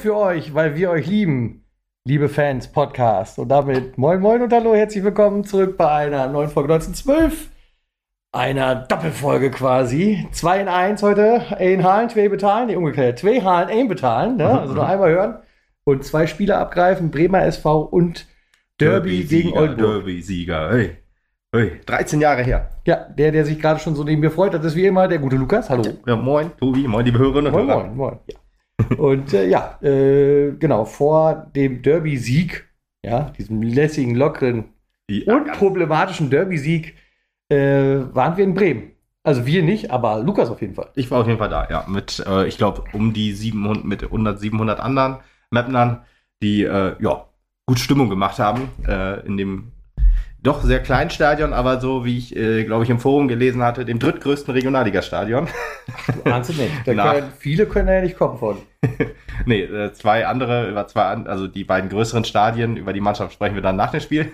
Für euch, weil wir euch lieben, liebe Fans, Podcast. Und damit moin moin und hallo, herzlich willkommen zurück bei einer neuen Folge 1912. Einer Doppelfolge quasi. Zwei in eins heute. Ein Halen, zwei bezahlen. Nee, umgekehrt. Zwei Halen, ein bezahlen. Ne? Also nur einmal hören. Und zwei Spiele abgreifen. Bremer SV und Derby, gegen Oldenburg. Derby-Sieger. Hey. Hey. 13 Jahre her. Ja, der, der sich gerade schon so neben mir freut, das ist wie immer der gute Lukas. Hallo. Ja, moin, Tobi. Moin, liebe Hörerinnen und Moin, Hörer. moin, moin. Ja. Und äh, ja, äh, genau, vor dem Derby-Sieg, ja, diesem lässigen, lockeren, Ja, unproblematischen Derby-Sieg, äh, waren wir in Bremen. Also wir nicht, aber Lukas auf jeden Fall. Ich war auf jeden Fall da, ja. Mit, äh, ich glaube, um die 700, mit 100, 700 anderen Mapnern, die, äh, ja, gut Stimmung gemacht haben, äh, in dem doch sehr kleinen Stadion, aber so, wie ich, äh, glaube ich, im Forum gelesen hatte, dem drittgrößten Regionalligastadion. Du ahnst nicht. Können, viele können da ja nicht kommen von. nee, äh, zwei andere, über zwei, also die beiden größeren Stadien, über die Mannschaft sprechen wir dann nach dem Spiel.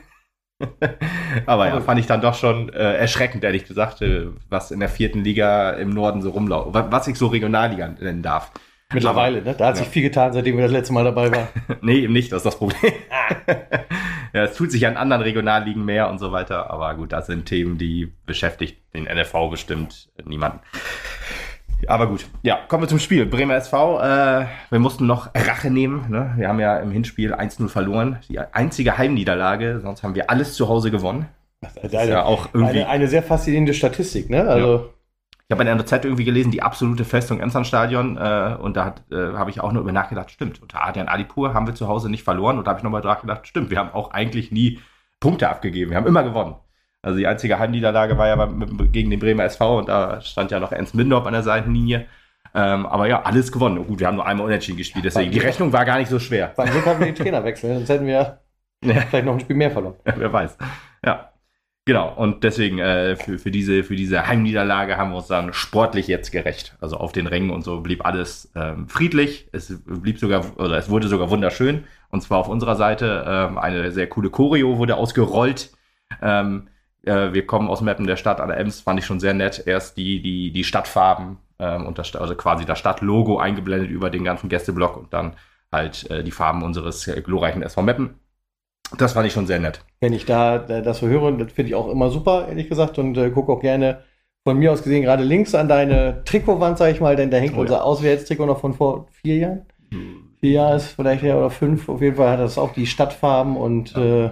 Aber ja, fand ich dann doch schon äh, erschreckend, ehrlich gesagt, äh, was in der vierten Liga im Norden so rumläuft, wa- was ich so Regionalliga nennen darf. Mittlerweile, ne? Da hat sich Ja. viel getan, seitdem wir das letzte Mal dabei waren. Nee, eben nicht, das ist das Problem. ja, es tut sich an anderen Regionalligen mehr und so weiter, aber gut, das sind Themen, die beschäftigt den NFV bestimmt niemanden. Aber gut, ja, kommen wir zum Spiel. Bremer SV, äh, wir mussten noch Rache nehmen. Ne? Wir haben ja im Hinspiel 1-0 verloren. Die einzige Heimniederlage, sonst haben wir alles zu Hause gewonnen. Das ist ja auch irgendwie. eine, eine sehr faszinierende Statistik, ne? Also, Ich habe in der NZ irgendwie gelesen, die absolute Festung Emsland-Stadion. Äh, und da äh, habe ich auch nur über nachgedacht, stimmt, unter Adrian Alipur haben wir zu Hause nicht verloren. Und da habe ich nochmal nachgedacht, stimmt, wir haben auch eigentlich nie Punkte abgegeben. Wir haben immer gewonnen. Also die einzige Heimniederlage war ja beim, gegen den Bremer SV und da stand ja noch Ernst Mindorf an der Seitenlinie. Ähm, aber ja, alles gewonnen. Und gut, wir haben nur einmal unentschieden gespielt, deswegen die Rechnung war gar nicht so schwer. beim Glück hatten wir den Trainer wechseln, sonst hätten wir Ja. vielleicht noch ein Spiel mehr verloren. Wer weiß. Ja. Genau, und deswegen äh, für, für, diese, für diese Heimniederlage haben wir uns dann sportlich jetzt gerecht. Also auf den Rängen und so blieb alles ähm, friedlich. Es blieb sogar, oder es wurde sogar wunderschön. Und zwar auf unserer Seite ähm, eine sehr coole Choreo wurde ausgerollt. Ähm, äh, wir kommen aus Meppen der Stadt an der Ems, fand ich schon sehr nett. Erst die, die, die Stadtfarben ähm, und das, also quasi das Stadtlogo eingeblendet über den ganzen Gästeblock und dann halt äh, die Farben unseres äh, glorreichen SV Meppen. Das fand ich schon sehr nett. wenn ich da das so höre, das finde ich auch immer super, ehrlich gesagt, und äh, gucke auch gerne von mir aus gesehen gerade links an deine Trikotwand, sag ich mal, denn da hängt Oh ja. unser Auswärtstrikot noch von vor vier Jahren. Vier Jahre ist vielleicht her oder fünf. Auf jeden Fall hat das auch die Stadtfarben und äh,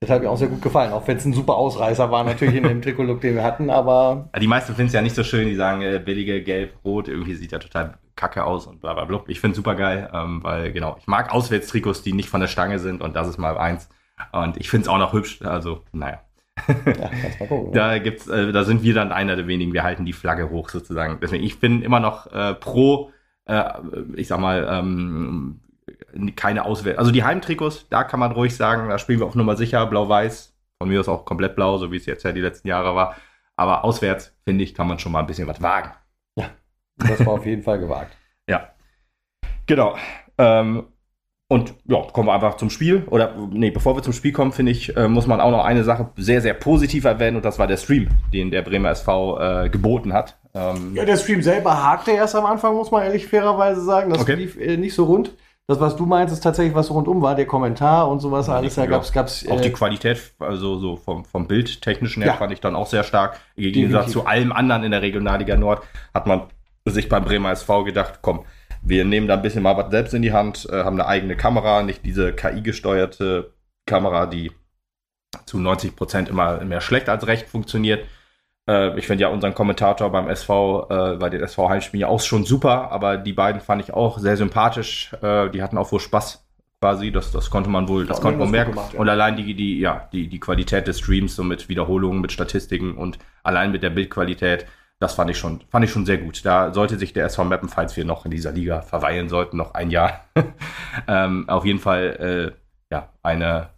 das hat mir auch sehr gut gefallen. Auch wenn es ein super Ausreißer war, natürlich in dem Trikotlook, den wir hatten, aber Ja, Die meisten finden es ja nicht so schön, die sagen, äh, billige Gelb-Rot, irgendwie sieht ja total kacke aus und bla bla bla. Ich finde es super geil, ähm, weil genau, ich mag Auswärtstrikots, die nicht von der Stange sind und das ist mal eins. Und ich finde es auch noch hübsch, also naja. ja, gucken. Da gibt's, äh, da sind wir dann einer der wenigen, wir halten die Flagge hoch sozusagen. Deswegen, ich bin immer noch äh, pro, äh, ich sag mal, ähm, keine Auswähl. Also die Heimtrikots, da kann man ruhig sagen, da spielen wir auf Nummer sicher, blau-weiß. Von mir ist auch komplett blau, so wie es jetzt ja die letzten Jahre war. Aber auswärts, finde ich, kann man schon mal ein bisschen was wagen. Das war auf jeden Fall gewagt. Ja. Genau. Ähm, und ja, kommen wir einfach zum Spiel. Oder nee, bevor wir zum Spiel kommen, finde ich, äh, muss man auch noch eine Sache sehr, sehr positiv erwähnen und das war der Stream, den der Bremer SV äh, geboten hat. Ähm, Ja, der Stream selber hakte erst am Anfang, muss man ehrlich fairerweise sagen. Das Okay. lief äh, nicht so rund. Das, was du meinst, ist tatsächlich, was rundum war, der Kommentar und sowas alles. Da Ja. gab's, gab's Auch die äh, Qualität, also so vom, vom Bildtechnischen her, Ja. fand ich dann auch sehr stark. Im Gegensatz zu allem anderen in der Regionalliga Nord hat man sich beim Bremer SV gedacht, komm, wir nehmen da ein bisschen mal was selbst in die Hand, äh, haben eine eigene Kamera, nicht diese KI-gesteuerte Kamera, die zu 90 Prozent immer mehr schlecht als recht funktioniert. Äh, ich finde ja unseren Kommentator beim SV, äh, bei den SV-Heimspielen ja auch schon super, aber die beiden fand ich auch sehr sympathisch. Äh, die hatten auch wohl Spaß quasi, das, das konnte man wohl, das konnte man merken. gemacht, ja. Und allein die, die, ja, die, die Qualität des Streams, so mit Wiederholungen, mit Statistiken und allein mit der Bildqualität, das fand ich schon, fand ich schon sehr gut. Da sollte sich der SV Meppen, falls wir noch in dieser Liga verweilen sollten, noch ein Jahr, ähm, auf jeden Fall, äh, ja, eine,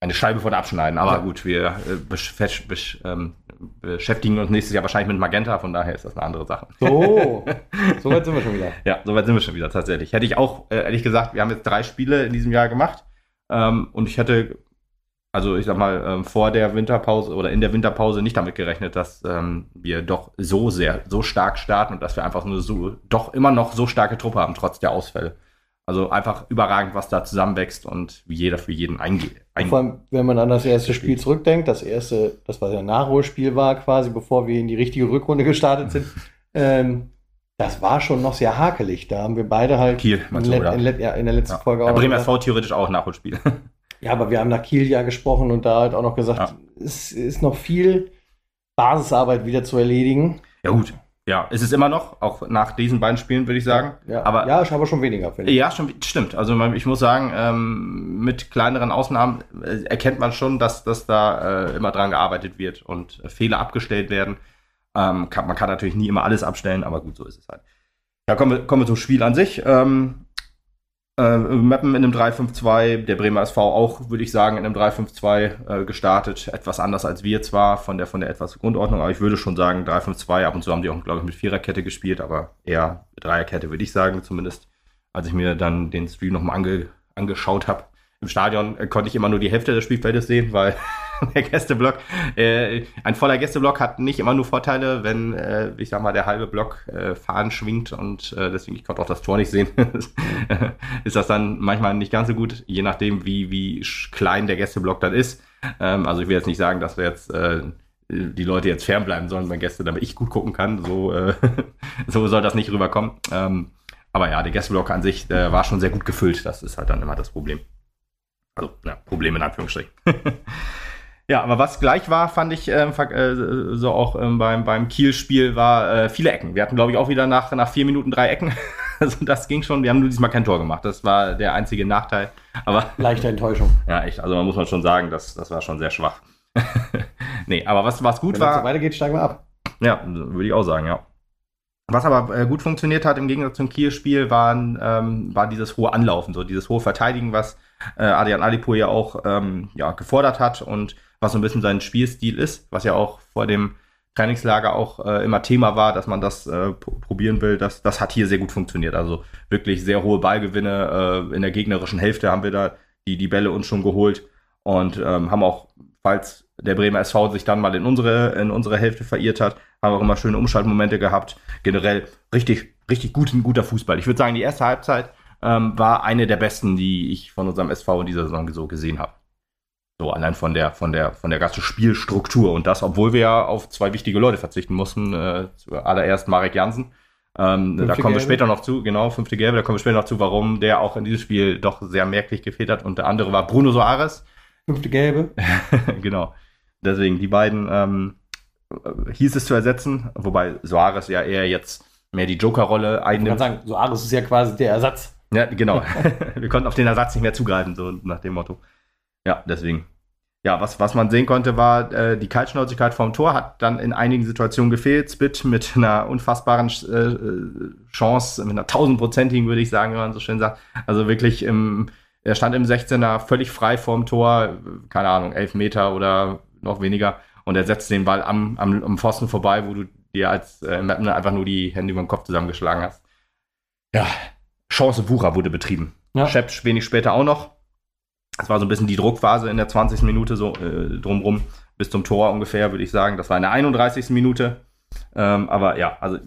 eine Scheibe von abschneiden. Aber Ja. gut, wir äh, besch besch ähm, beschäftigen uns nächstes Jahr wahrscheinlich mit Magenta, von daher ist das eine andere Sache. So, so weit sind wir schon wieder. Ja, soweit sind wir schon wieder tatsächlich. Hätte ich auch, äh, ehrlich gesagt, wir haben jetzt drei Spiele in diesem Jahr gemacht ähm, und ich hätte, also ich sag mal, ähm, vor der Winterpause oder in der Winterpause nicht damit gerechnet, dass ähm, wir doch so sehr, so stark starten und dass wir einfach nur so, doch immer noch so starke Truppe haben, trotz der Ausfälle. Also einfach überragend, was da zusammenwächst und wie jeder für jeden eingeht. Vor allem, wenn man an das erste Spiel zurückdenkt, das erste, das was ja ein Nachholspiel war, quasi bevor wir in die richtige Rückrunde gestartet sind, ähm, das war schon noch sehr hakelig. Da haben wir beide halt Kiel, in, du, in, ja, in, der letzten ja. Folge auch. Ja, Bremer SV theoretisch auch Nachholspiel. Ja, aber wir haben nach Kiel ja gesprochen und da halt auch noch gesagt, ja. es ist noch viel Basisarbeit wieder zu erledigen. Ja, gut. Ja, es ist immer noch, auch nach diesen beiden Spielen, würde ich sagen. Ja, aber, ja aber schon weniger, finde ich. Ja, schon, stimmt. Also ich muss sagen, ähm, mit kleineren Ausnahmen äh, erkennt man schon, dass, dass da äh, immer dran gearbeitet wird und Fehler abgestellt werden. Ähm, kann, man kann natürlich nie immer alles abstellen, aber gut, so ist es halt. Ja, kommen wir, kommen wir zum Spiel an sich. Ähm, äh, Mappen in einem 3-5-2, der Bremer SV auch, würde ich sagen, in einem 3-5-2 äh, gestartet. Etwas anders als wir zwar von der, von der etwas Grundordnung, aber ich würde schon sagen 3-5-2. Ab und zu haben die auch, glaube ich, mit Viererkette gespielt, aber eher Dreierkette, würde ich sagen, zumindest. Als ich mir dann den Stream nochmal ange, angeschaut habe. Im Stadion äh, konnte ich immer nur die Hälfte des Spielfeldes sehen, weil der Gästeblock, äh, ein voller Gästeblock hat nicht immer nur Vorteile, wenn, äh, ich sag mal, der halbe Block äh, Fahnen schwingt und äh, deswegen, ich konnte auch das Tor nicht sehen, ist das dann manchmal nicht ganz so gut, je nachdem, wie, wie klein der Gästeblock dann ist. Ähm, also ich will jetzt nicht sagen, dass wir jetzt äh, die Leute jetzt fernbleiben sollen bei Gäste, damit ich gut gucken kann. So, äh, so soll das nicht rüberkommen. Ähm, aber ja, der Gästeblock an sich war schon sehr gut gefüllt. Das ist halt dann immer das Problem. Also, ja, Problem in Anführungsstrichen. Ja, aber was gleich war, fand ich ähm, äh, so auch ähm, beim, beim Kiel-Spiel, war äh, viele Ecken. Wir hatten, glaube ich, auch wieder nach, nach vier Minuten drei Ecken. also das ging schon. Wir haben nur diesmal kein Tor gemacht. Das war der einzige Nachteil. Aber Leichte Enttäuschung. Ja, echt. Also man muss man schon sagen, das, das war schon sehr schwach. nee, aber was, was gut Wenn war. Wenn es so weitergeht, steigen wir ab. Ja, würde ich auch sagen, ja. Was aber äh, gut funktioniert hat im Gegensatz zum Kiel-Spiel, waren, ähm, war dieses hohe Anlaufen, so dieses hohe Verteidigen, was äh, Adrian Alipur ja auch ähm, ja, gefordert hat und was so ein bisschen sein Spielstil ist, was ja auch vor dem Trainingslager auch äh, immer Thema war, dass man das äh, probieren will. Das, das hat hier sehr gut funktioniert. Also wirklich sehr hohe Ballgewinne. Äh, in der gegnerischen Hälfte haben wir da die, die Bälle uns schon geholt und ähm, haben auch, falls der Bremer SV sich dann mal in unsere, in unsere Hälfte verirrt hat, haben auch immer schöne Umschaltmomente gehabt. Generell richtig, richtig gut, guter Fußball. Ich würde sagen, die erste Halbzeit ähm, war eine der besten, die ich von unserem SV in dieser Saison so gesehen habe. So allein von der, von der, von der ganzen Spielstruktur. Und das, obwohl wir ja auf zwei wichtige Leute verzichten mussten. Äh, zuallererst Marek Jansen. Ähm, da kommen wir später noch zu, genau, fünfte Gelbe, da kommen wir später noch zu, warum der auch in diesem Spiel doch sehr merklich gefehlt hat. Und der andere war Bruno Soares. Fünfte Gelbe. genau. Deswegen, die beiden ähm, hieß es zu ersetzen, wobei Soares ja eher jetzt mehr die Joker-Rolle einnimmt. Ich kann sagen, Soares ist ja quasi der Ersatz. Ja, genau. wir konnten auf den Ersatz nicht mehr zugreifen, so nach dem Motto. Ja, deswegen. Ja, was, was man sehen konnte, war, äh, die Kaltschnäuzigkeit vom Tor hat dann in einigen Situationen gefehlt. Spit mit einer unfassbaren äh, Chance, mit einer tausendprozentigen, würde ich sagen, wenn man so schön sagt. Also wirklich im, er stand im 16er völlig frei vorm Tor, keine Ahnung, elf Meter oder noch weniger. Und er setzt den Ball am, am, am Pfosten vorbei, wo du dir als äh, Mapner einfach nur die Hände über den Kopf zusammengeschlagen hast. Ja, Chance Wucher wurde betrieben. Ja. Schepp wenig später auch noch das war so ein bisschen die Druckphase in der 20. Minute so äh, drumrum bis zum Tor ungefähr, würde ich sagen. Das war in der 31. Minute. Ähm, aber ja, also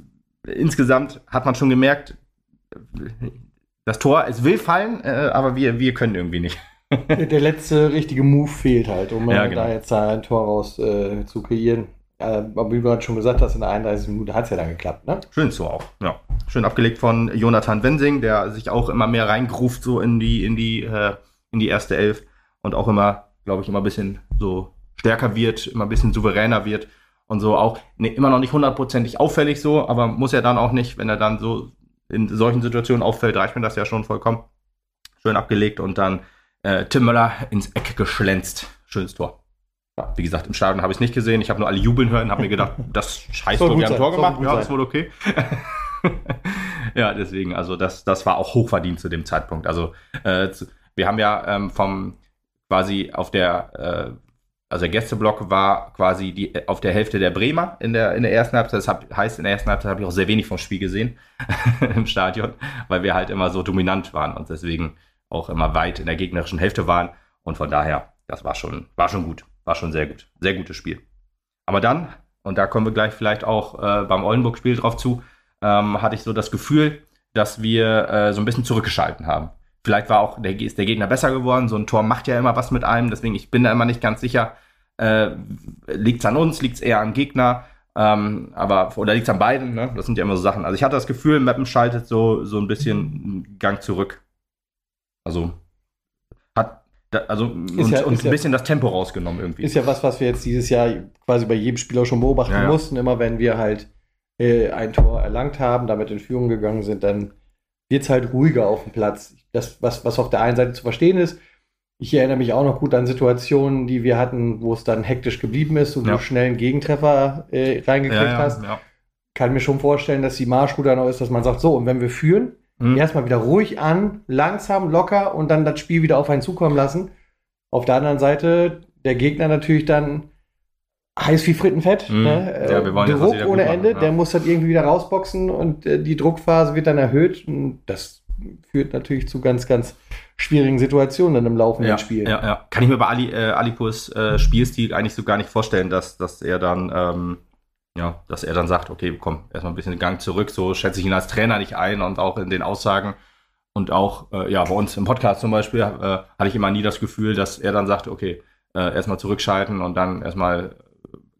insgesamt hat man schon gemerkt, das Tor, es will fallen, äh, aber wir, wir können irgendwie nicht. der letzte richtige Move fehlt halt, um ja, genau. da jetzt ein Tor raus äh, zu kreieren. Äh, aber wie du gerade schon gesagt hast, in der 31. Minute hat es ja dann geklappt, ne? Schön so auch, ja. Schön abgelegt von Jonathan Wensing, der sich auch immer mehr reingruft so in die, in die äh, in die erste Elf und auch immer, glaube ich, immer ein bisschen so stärker wird, immer ein bisschen souveräner wird und so auch ne, immer noch nicht hundertprozentig auffällig so, aber muss er dann auch nicht, wenn er dann so in solchen Situationen auffällt, reicht mir das ja schon vollkommen. Schön abgelegt und dann äh, Tim Möller ins Eck geschlänzt. Schönes Tor. Ja, wie gesagt, im Stadion habe ich es nicht gesehen. Ich habe nur alle jubeln hören, habe mir gedacht, das scheiß Tor, wir haben Tor gemacht. Ja, ist wohl okay. ja, deswegen, also das, das war auch hochverdient zu dem Zeitpunkt. Also äh, zu, wir haben ja ähm, vom quasi auf der, äh, also der Gästeblock war quasi die, auf der Hälfte der Bremer in der, in der ersten Halbzeit. Das hab, heißt, in der ersten Halbzeit habe ich auch sehr wenig vom Spiel gesehen im Stadion, weil wir halt immer so dominant waren und deswegen auch immer weit in der gegnerischen Hälfte waren. Und von daher, das war schon, war schon gut. War schon sehr gut. Sehr gutes Spiel. Aber dann, und da kommen wir gleich vielleicht auch äh, beim Oldenburg-Spiel drauf zu, ähm, hatte ich so das Gefühl, dass wir äh, so ein bisschen zurückgeschalten haben. Vielleicht war auch der, ist der Gegner besser geworden. So ein Tor macht ja immer was mit einem. Deswegen, ich bin da immer nicht ganz sicher. Äh, liegt es an uns? Liegt es eher am Gegner? Ähm, aber, oder liegt es an beiden? Ne? Das sind ja immer so Sachen. Also ich hatte das Gefühl, Mappen schaltet so, so ein bisschen einen Gang zurück. Also hat, da, also und, ja, und ein ja, bisschen das Tempo rausgenommen irgendwie. Ist ja was, was wir jetzt dieses Jahr quasi bei jedem Spieler schon beobachten Ja, ja. mussten. Immer wenn wir halt äh, ein Tor erlangt haben, damit in Führung gegangen sind, dann wird es halt ruhiger auf dem Platz. Das, was, was auf der einen Seite zu verstehen ist, ich erinnere mich auch noch gut an Situationen, die wir hatten, wo es dann hektisch geblieben ist und Ja. du schnell einen Gegentreffer äh, reingekriegt ja, ja, hast. Kann mir schon vorstellen, dass die Marschroute dann auch ist, dass man sagt, so, und wenn wir führen, Hm. erstmal wieder ruhig an, langsam, locker und dann das Spiel wieder auf einen zukommen lassen. Auf der anderen Seite der Gegner natürlich dann heiß wie Frittenfett. Mhm. Ne? Ja, wir wollen jetzt Druck gut ohne machen, Ende, ja. der muss dann irgendwie wieder rausboxen und äh, die Druckphase wird dann erhöht. Und das führt natürlich zu ganz, ganz schwierigen Situationen dann im laufenden ja, Spiel. Ja, ja. Kann ich mir bei Ali, äh, Alipurs äh, Spielstil eigentlich so gar nicht vorstellen, dass, dass er dann, ähm, ja, dass er dann sagt, okay, komm, erstmal ein bisschen den Gang zurück, so schätze ich ihn als Trainer nicht ein und auch in den Aussagen und auch, äh, ja, bei uns im Podcast zum Beispiel, äh, hatte ich immer nie das Gefühl, dass er dann sagt, okay, äh, erstmal zurückschalten und dann erstmal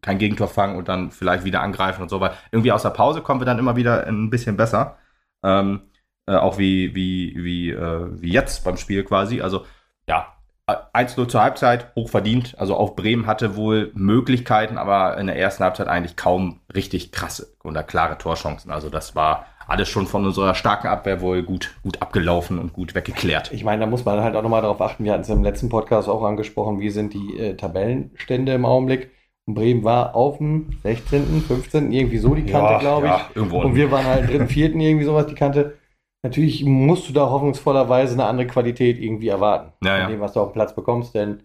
kein Gegentor fangen und dann vielleicht wieder angreifen und so, weil irgendwie aus der Pause kommen wir dann immer wieder ein bisschen besser. Ähm, äh, auch wie, wie, wie, äh, wie jetzt beim Spiel quasi. Also, ja, 1-0 zur Halbzeit, hochverdient. Also auch Bremen hatte wohl Möglichkeiten, aber in der ersten Halbzeit eigentlich kaum richtig krasse oder klare Torchancen. Also das war alles schon von unserer starken Abwehr wohl gut, gut abgelaufen und gut weggeklärt. Ich meine, da muss man halt auch nochmal darauf achten. Wir hatten es im letzten Podcast auch angesprochen, wie sind die äh, Tabellenstände im Augenblick. Und Bremen war auf dem 16., 15., irgendwie so die Kante, Ja, glaube ich. ja, irgendwo Und wir waren halt dritten, vierten, irgendwie sowas, die Kante. Natürlich musst du da hoffnungsvollerweise eine andere Qualität irgendwie erwarten. Ja, von ja. dem, was du auf dem Platz bekommst. Denn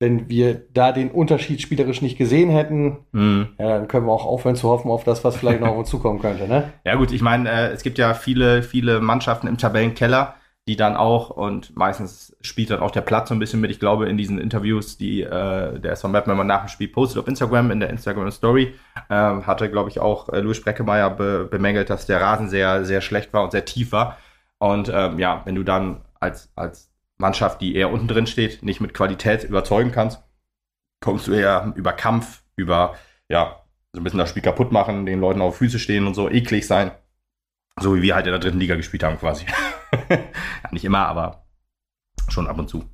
wenn wir da den Unterschied spielerisch nicht gesehen hätten, Mhm. ja, dann können wir auch aufhören zu hoffen auf das, was vielleicht noch auf uns zukommen könnte. Ne? Ja gut, ich meine, äh, es gibt ja viele, viele Mannschaften im Tabellenkeller, die dann auch, und meistens spielt dann auch der Platz so ein bisschen mit, ich glaube, in diesen Interviews, die äh, der SV Meppen immer nach dem Spiel postet auf Instagram, in der Instagram Story, ähm, hatte, glaube ich, auch äh, Louis Breckemeyer be bemängelt, dass der Rasen sehr, sehr schlecht war und sehr tief war. Und ähm, ja, wenn du dann als, als Mannschaft, die eher unten drin steht, nicht mit Qualität überzeugen kannst, kommst du eher über Kampf, über, ja, so ein bisschen das Spiel kaputt machen, den Leuten auf Füße stehen und so, eklig sein. So wie wir halt in der dritten Liga gespielt haben, quasi. nicht immer, aber schon ab und zu.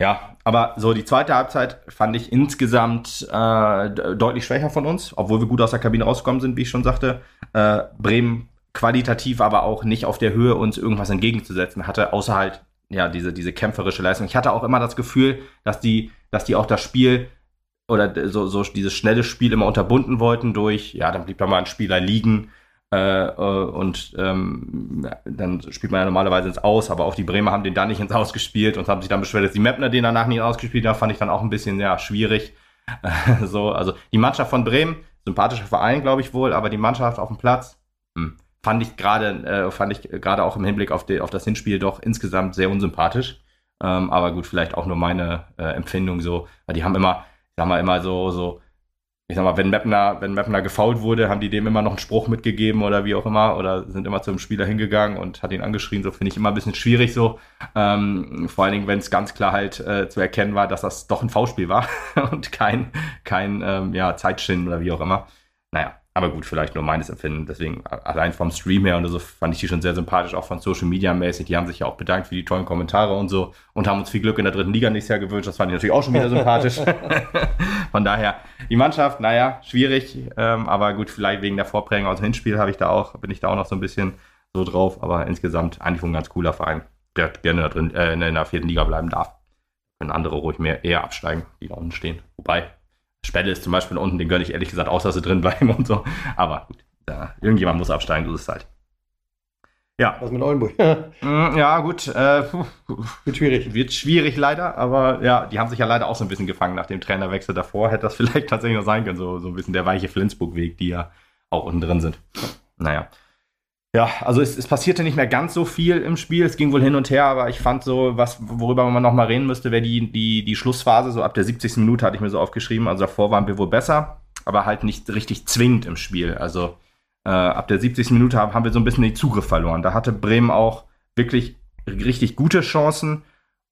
Ja, aber so die zweite Halbzeit fand ich insgesamt äh, de- deutlich schwächer von uns, obwohl wir gut aus der Kabine rausgekommen sind, wie ich schon sagte. Äh, Bremen qualitativ aber auch nicht auf der Höhe, uns irgendwas entgegenzusetzen hatte, außer halt ja diese, diese kämpferische Leistung. Ich hatte auch immer das Gefühl, dass die, dass die auch das Spiel oder so, so dieses schnelle Spiel immer unterbunden wollten durch, ja, dann blieb da mal ein Spieler liegen äh, äh, und ähm, dann spielt man ja normalerweise ins Aus, aber auch die Bremer haben den da nicht ins Aus gespielt und haben sich dann beschwert, dass die Mapner den danach nicht ausgespielt haben, fand ich dann auch ein bisschen ja, schwierig. so, also die Mannschaft von Bremen, sympathischer Verein, glaube ich wohl, aber die Mannschaft auf dem Platz, hm, fand ich gerade, äh, fand ich gerade auch im Hinblick auf, die, auf das Hinspiel doch insgesamt sehr unsympathisch. Ähm, aber gut, vielleicht auch nur meine äh, Empfindung so, weil die haben immer, ich sag mal, immer so, so, ich sag mal, wenn Mapner, wenn Mapner gefault wurde, haben die dem immer noch einen Spruch mitgegeben oder wie auch immer, oder sind immer zum Spieler hingegangen und hat ihn angeschrien, so finde ich immer ein bisschen schwierig so. Ähm, vor allen Dingen, wenn es ganz klar halt äh, zu erkennen war, dass das doch ein V-Spiel war und kein, kein ähm, ja, Zeitschinden oder wie auch immer. Naja, aber gut, vielleicht nur meines Empfinden. Deswegen allein vom Stream her und so fand ich die schon sehr sympathisch, auch von Social Media mäßig. Die haben sich ja auch bedankt für die tollen Kommentare und so und haben uns viel Glück in der dritten Liga nächstes Jahr gewünscht. Das fand ich natürlich auch schon wieder sympathisch. von daher, die Mannschaft, naja, schwierig, ähm, aber gut, vielleicht wegen der Vorprägung aus dem Hinspiel habe ich da auch, bin ich da auch noch so ein bisschen so drauf. Aber insgesamt eigentlich ein ganz cooler Verein, der gerne da drin, äh, in der vierten Liga bleiben darf. Können andere ruhig mehr eher absteigen, die da unten stehen. Wobei, Spelle ist zum Beispiel unten, den gönne ich ehrlich gesagt aus, dass sie drin bleiben und so. Aber gut, da, irgendjemand muss absteigen, so ist es halt. Ja, Was mit Oldenburg? Mm, ja, gut. Äh, Wird schwierig. wird schwierig leider, aber ja, die haben sich ja leider auch so ein bisschen gefangen nach dem Trainerwechsel davor. Hätte das vielleicht tatsächlich noch sein können, so, so ein bisschen der weiche Flensburg-Weg, die ja auch unten drin sind. Naja. Ja, also es, es passierte nicht mehr ganz so viel im Spiel. Es ging wohl hin und her, aber ich fand so, was, worüber man noch mal reden müsste, wäre die, die, die Schlussphase. So ab der 70. Minute hatte ich mir so aufgeschrieben. Also davor waren wir wohl besser, aber halt nicht richtig zwingend im Spiel. Also äh, ab der 70. Minute haben, haben wir so ein bisschen den Zugriff verloren. Da hatte Bremen auch wirklich richtig gute Chancen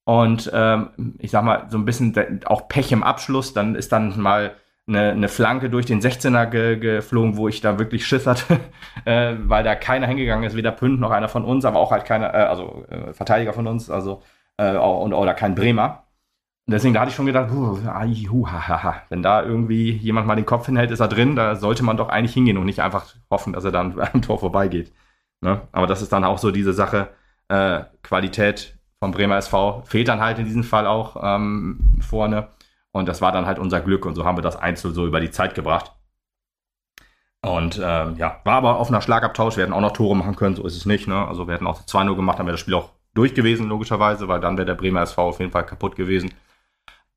und ähm, ich sag mal, so ein bisschen auch Pech im Abschluss. Dann ist dann mal eine, eine Flanke durch den 16er ge, geflogen, wo ich da wirklich Schiss hatte, äh, weil da keiner hingegangen ist, weder Pünd noch einer von uns, aber auch halt keiner, äh, also äh, Verteidiger von uns, also äh, und, oder kein Bremer. Und deswegen, da hatte ich schon gedacht, uh, hu, ha, ha, ha. wenn da irgendwie jemand mal den Kopf hinhält, ist er drin, da sollte man doch eigentlich hingehen und nicht einfach hoffen, dass er dann am Tor vorbeigeht. Ne? Aber das ist dann auch so diese Sache, äh, Qualität vom Bremer SV fehlt dann halt in diesem Fall auch ähm, vorne. Und das war dann halt unser Glück und so haben wir das Einzel so über die Zeit gebracht. Und ähm, ja, war aber auf einer Schlagabtausch. Wir hätten auch noch Tore machen können, so ist es nicht. Ne? Also wir hätten auch 2-0 gemacht, dann wäre das Spiel auch durch gewesen, logischerweise, weil dann wäre der Bremer SV auf jeden Fall kaputt gewesen.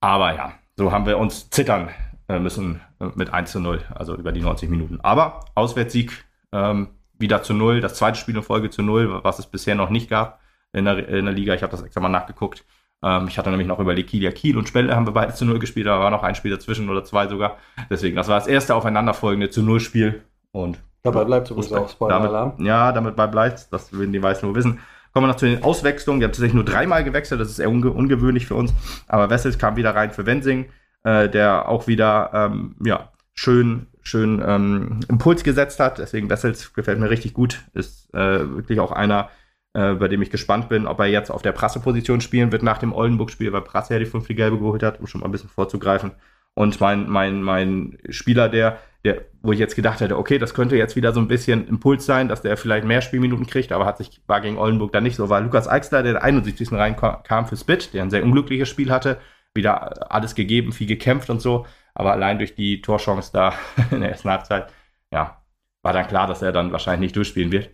Aber ja, so haben wir uns zittern äh, müssen äh, mit 1 zu 0, also über die 90 Minuten. Aber Auswärtssieg ähm, wieder zu 0, das zweite Spiel in Folge zu 0, was es bisher noch nicht gab in der, in der Liga. Ich habe das extra mal nachgeguckt. Ähm, ich hatte nämlich noch überlegt, Kiel, ja, Kiel und Spelle haben wir beide zu 0 gespielt, da war noch ein Spiel dazwischen oder zwei sogar. Deswegen, das war das erste aufeinanderfolgende zu 0 Spiel. Und dabei bleibt übrigens auch Spoiler-Alarm. Ja, damit bleibt das würden die meisten nur wissen. Kommen wir noch zu den Auswechslungen. Wir haben tatsächlich nur dreimal gewechselt, das ist eher unge ungewöhnlich für uns. Aber Wessels kam wieder rein für Wensing, äh, der auch wieder ähm, ja, schön, schön ähm, Impuls gesetzt hat. Deswegen Wessels gefällt mir richtig gut. Ist äh, wirklich auch einer, äh, bei dem ich gespannt bin, ob er jetzt auf der Prasseposition spielen wird nach dem Oldenburg-Spiel, weil Prasse ja die fünfte Gelbe geholt hat, um schon mal ein bisschen vorzugreifen. Und mein, mein, mein Spieler, der der, wo ich jetzt gedacht hätte, okay, das könnte jetzt wieder so ein bisschen Impuls sein, dass der vielleicht mehr Spielminuten kriegt, aber hat sich, war gegen Oldenburg dann nicht so, war Lukas Eichsler, der der 71. reinkam für Spit, der ein sehr unglückliches Spiel hatte, wieder alles gegeben, viel gekämpft und so, aber allein durch die Torchance da in der ersten Halbzeit, ja, war dann klar, dass er dann wahrscheinlich nicht durchspielen wird.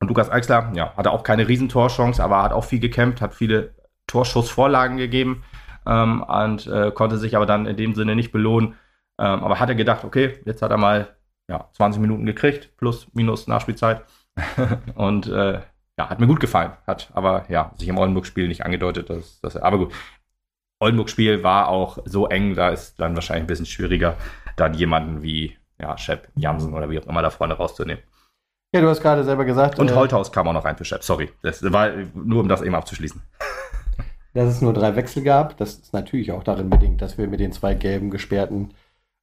Und Lukas Eichsler, ja, hatte auch keine Riesentorchance, aber hat auch viel gekämpft, hat viele Torschussvorlagen gegeben ähm, und äh, konnte sich aber dann in dem Sinne nicht belohnen. Ähm, aber hat er gedacht, okay, jetzt hat er mal ja, 20 Minuten gekriegt, plus, minus Nachspielzeit. und äh, ja, hat mir gut gefallen. Hat aber ja, sich im Oldenburg-Spiel nicht angedeutet. Dass, dass er, aber gut. Oldenburg-Spiel war auch so eng, da ist dann wahrscheinlich ein bisschen schwieriger, dann jemanden wie ja, Shep Jansen oder wie auch immer da vorne rauszunehmen. Ja, du hast gerade selber gesagt. Und äh, Holthaus kam auch noch rein für Shep, sorry. Das war nur, um das eben abzuschließen. Dass es nur drei Wechsel gab, das ist natürlich auch darin bedingt, dass wir mit den zwei gelben gesperrten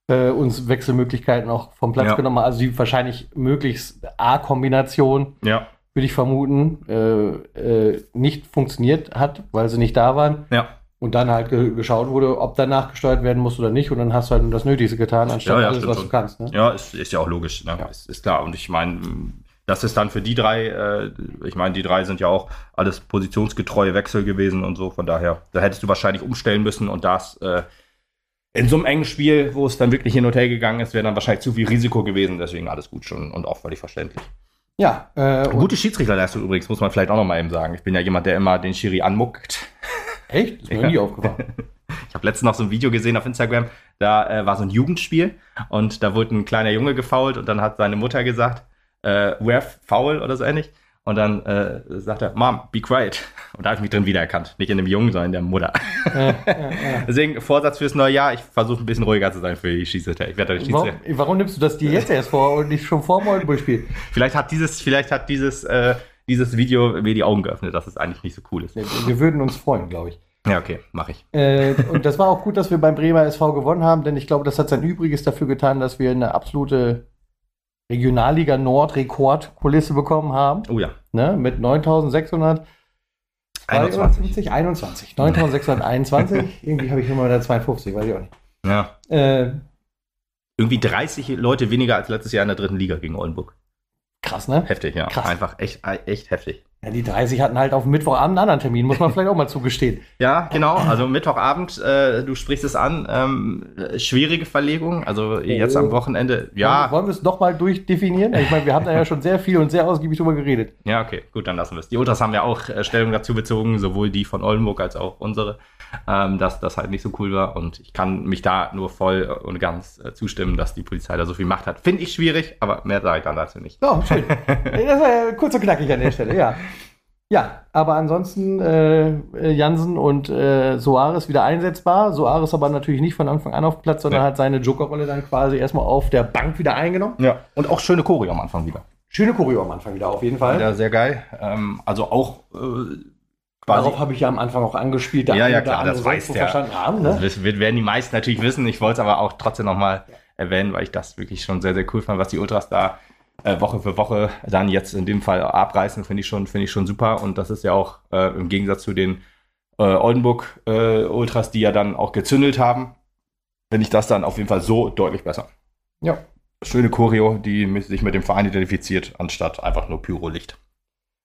äh, uns Wechselmöglichkeiten auch vom Platz ja. genommen haben. Also die wahrscheinlich möglichst A-Kombination, ja. würde ich vermuten, äh, äh, nicht funktioniert hat, weil sie nicht da waren. Ja. Und dann halt ge geschaut wurde, ob danach gesteuert werden muss oder nicht. Und dann hast du halt das Nötigste getan, anstatt ja, alles, was schon. du kannst. Ne? Ja, ist, ist ja auch logisch. Ne? Ist, ist klar. Und ich meine, das ist dann für die drei, äh, ich meine, die drei sind ja auch alles positionsgetreue Wechsel gewesen und so. Von daher, da hättest du wahrscheinlich umstellen müssen und das äh, in so einem engen Spiel, wo es dann wirklich hin und her gegangen ist, wäre dann wahrscheinlich zu viel Risiko gewesen. Deswegen alles gut schon und auch völlig verständlich. Ja. Äh, Gute Schiedsrichterleistung übrigens, muss man vielleicht auch noch mal eben sagen. Ich bin ja jemand, der immer den Schiri anmuckt. Echt? Ist mir ja. nie aufgefallen. Ich habe letztens noch so ein Video gesehen auf Instagram, da äh, war so ein Jugendspiel und da wurde ein kleiner Junge gefault und dann hat seine Mutter gesagt, äh, Ref, faul oder so ähnlich. Und dann äh, sagt er, Mom, be quiet. Und da habe ich mich drin wiedererkannt. Nicht in dem Jungen, sondern in der Mutter. Ja, ja, ja. Deswegen Vorsatz fürs neue Jahr, ich versuche ein bisschen ruhiger zu sein für die Schießrichter. Ich werde warum, warum nimmst du das dir jetzt erst vor und nicht schon vor dem Oldenburg-Spiel? Vielleicht hat dieses, vielleicht hat dieses, äh, dieses Video mir die Augen geöffnet, dass es eigentlich nicht so cool ist. Wir würden uns freuen, glaube ich. Ja, okay, mache ich. Äh, und das war auch gut, dass wir beim Bremer SV gewonnen haben, denn ich glaube, das hat sein Übriges dafür getan, dass wir eine absolute Regionalliga Nord Rekordkulisse bekommen haben. Oh ja. Ne, mit 9600 21. 21. 9621. Irgendwie habe ich immer wieder 52, weiß ich auch nicht. Ja. Äh, Irgendwie 30 Leute weniger als letztes Jahr in der dritten Liga gegen Oldenburg. Krass, ne? Heftig, ja. Krass. Einfach echt, echt heftig. Ja, die 30 hatten halt auf Mittwochabend einen anderen Termin, muss man vielleicht auch mal zugestehen. Ja, genau. Also Mittwochabend, äh, du sprichst es an, ähm, schwierige Verlegung. Also jetzt am oh. Wochenende, ja. Wollen wir es nochmal durchdefinieren? Ich meine, wir haben da ja schon sehr viel und sehr ausgiebig drüber geredet. Ja, okay, gut, dann lassen wir es. Die Ultras haben ja auch äh, Stellung dazu bezogen, sowohl die von Oldenburg als auch unsere, ähm, dass das halt nicht so cool war. Und ich kann mich da nur voll und ganz äh, zustimmen, dass die Polizei da so viel Macht hat. Finde ich schwierig, aber mehr sage ich dann dazu nicht. Oh, schön. das war ja kurz und knackig an der Stelle, ja. Ja, aber ansonsten äh, Jansen und äh, Soares wieder einsetzbar. Soares aber natürlich nicht von Anfang an auf Platz, sondern Nee. hat seine Jokerrolle dann quasi erstmal auf der Bank wieder eingenommen. Ja. Und auch schöne Choreo am Anfang wieder. Schöne Choreo am Anfang wieder auf jeden Fall. Wieder sehr geil. Ähm, also auch äh, quasi. Darauf habe ich ja am Anfang auch angespielt. Ja, ja, klar, das weiß der. verstanden haben, Das ne? wird- werden die meisten natürlich wissen. Ich wollte es aber auch trotzdem nochmal erwähnen, weil ich das wirklich schon sehr, sehr cool fand, was die Ultras da äh, Woche für Woche dann jetzt in dem Fall abreißen, finde ich schon, finde ich schon super. Und das ist ja auch äh, im Gegensatz zu den äh, Oldenburg äh, Ultras, die ja dann auch gezündelt haben, finde ich das dann auf jeden Fall so deutlich besser. Ja. Schöne Choreo, die mit, sich mit dem Verein identifiziert, anstatt einfach nur Pyro-Licht.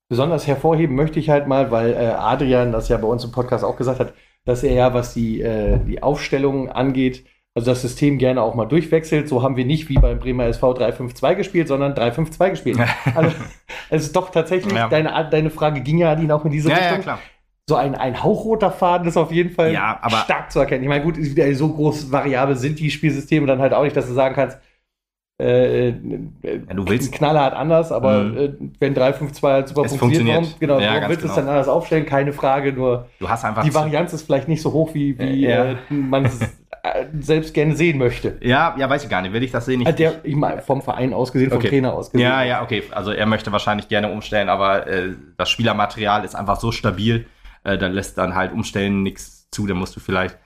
Besonders hervorheben möchte ich halt mal, weil äh, Adrian das ja bei uns im Podcast auch gesagt hat, dass er ja, was die, äh, die Aufstellung angeht, also das System gerne auch mal durchwechselt. So haben wir nicht wie beim Bremer SV 3-5-2 gespielt, sondern 3-5-2 gespielt. also es ist doch tatsächlich, Ja. deine, deine Frage ging ja Adin auch in diese Richtung. klar. So ein, ein hauchroter Faden ist auf jeden Fall Ja, aber- stark zu erkennen. Ich meine, gut, so groß variabel sind die Spielsysteme dann halt auch nicht, dass du sagen kannst, äh, Ja, du willst- ein Knaller hat anders, aber Mhm. äh, wenn 3-5-2 halt super Es funktioniert, warum, genau, Ja, warum willst du es genau. dann anders aufstellen? Keine Frage, nur Du hast einfach die Varianz ist vielleicht nicht so hoch, wie, wie Ja. äh, man es selbst gerne sehen möchte. Ja, ja, weiß ich gar nicht. Will ich das sehen? Ich, Äh, Der, ich meine, vom Verein aus gesehen, vom Okay. Trainer aus gesehen. Ja, ja, okay. Also er möchte wahrscheinlich gerne umstellen, aber äh, das Spielermaterial ist einfach so stabil, äh, da lässt dann halt umstellen nichts zu. Da musst du vielleicht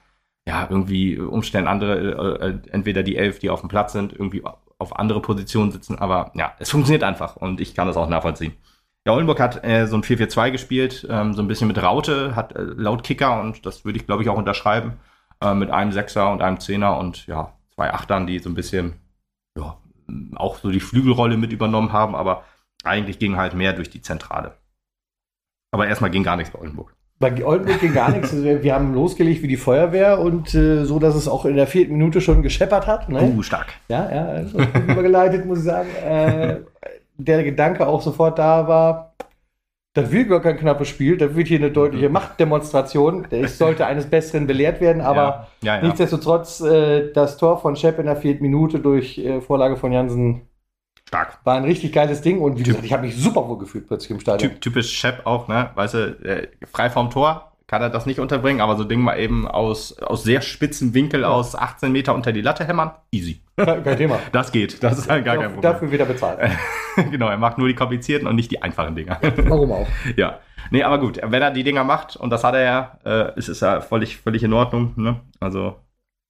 ja irgendwie umstellen, andere, äh, äh, entweder die elf, die auf dem Platz sind, irgendwie auf andere Positionen sitzen, aber ja, es funktioniert einfach und ich kann das auch nachvollziehen. Ja, Oldenburg hat äh, so ein 4-4-2 gespielt, ähm, so ein bisschen mit Raute, hat äh, laut Kicker und das würde ich glaube ich auch unterschreiben, äh, mit einem Sechser und einem Zehner und ja, zwei Achtern, die so ein bisschen ja, auch so die Flügelrolle mit übernommen haben, aber eigentlich ging halt mehr durch die Zentrale. Aber erstmal ging gar nichts bei Oldenburg. Bei Oldenburg ging gar nichts. Wir haben losgelegt wie die Feuerwehr und äh, so, dass es auch in der vierten Minute schon gescheppert hat. Ne? Uh, stark. Ja, ja, also übergeleitet, muss ich sagen. Äh, der Gedanke auch sofort da war, das wird gar kein knappes Spiel, das wird hier eine deutliche Machtdemonstration. Ich sollte eines Besseren belehrt werden, aber ja, ja, ja. nichtsdestotrotz, äh, das Tor von Schepp in der vierten Minute durch äh, Vorlage von Jansen stark. war ein richtig geiles Ding und wie gesagt, ich habe mich super wohl gefühlt plötzlich im Stadion. Typ, typisch Shep auch, ne? Weißt du, äh, frei vom Tor kann er das nicht unterbringen, aber so Ding mal eben aus, aus sehr spitzen Winkel Ja. aus 18 Meter unter die Latte hämmern. Easy. Kein Thema. Das geht. Das ist halt gar kein Problem. Dafür wieder bezahlt. genau, er macht nur die komplizierten und nicht die einfachen Dinger. Warum auch? ja. Nee, aber gut, wenn er die Dinger macht, und das hat er ja, äh, ist es ja völlig, völlig in Ordnung. Ne? Also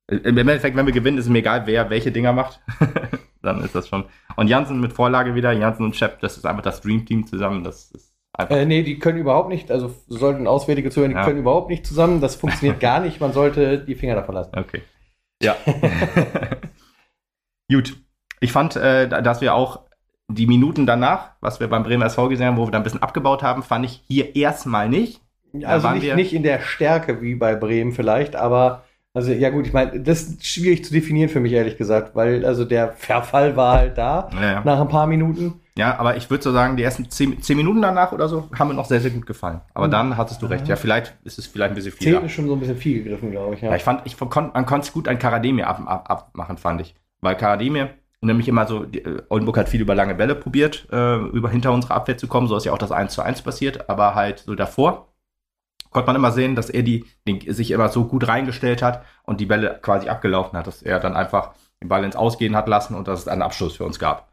äh, im Endeffekt, wenn wir gewinnen, ist mir egal, wer welche Dinger macht. Dann ist das schon. Und Jansen mit Vorlage wieder, Jansen und Shep, das ist einfach das Dream Team zusammen. Das ist einfach. Äh, nee, die können überhaupt nicht, also sollten Auswärtige zuhören, die Ja. können überhaupt nicht zusammen. Das funktioniert gar nicht. Man sollte die Finger davon lassen. Okay. Ja. Gut. Ich fand, äh, da- dass wir auch die Minuten danach, was wir beim Bremer SV gesehen haben, wo wir da ein bisschen abgebaut haben, fand ich hier erstmal nicht. Also waren nicht, wir- nicht in der Stärke wie bei Bremen vielleicht, aber also ja gut, ich meine, das ist schwierig zu definieren für mich ehrlich gesagt, weil also der Verfall war halt da Ja, ja. nach ein paar Minuten. Ja aber ich würde so sagen, die ersten zehn, zehn Minuten danach oder so haben mir noch sehr, sehr gut gefallen. Aber Mhm. dann hattest du recht. Ja, vielleicht ist es vielleicht ein bisschen viel. Zehn ist schon so ein bisschen viel gegriffen, glaube ich. Ja. Ja, ich fand, ich kon, man konnte es gut an Karademir ab, ab, abmachen, fand ich. Weil Karademir nämlich immer so, die, äh, Oldenburg hat viel über lange Bälle probiert, äh, über hinter unsere Abwehr zu kommen, so ist ja auch das 1 zu 1 passiert, aber halt so davor konnte man immer sehen, dass er die, den, sich immer so gut reingestellt hat und die Bälle quasi abgelaufen hat, dass er dann einfach den Ball ins Ausgehen hat lassen und dass es einen Abschluss für uns gab.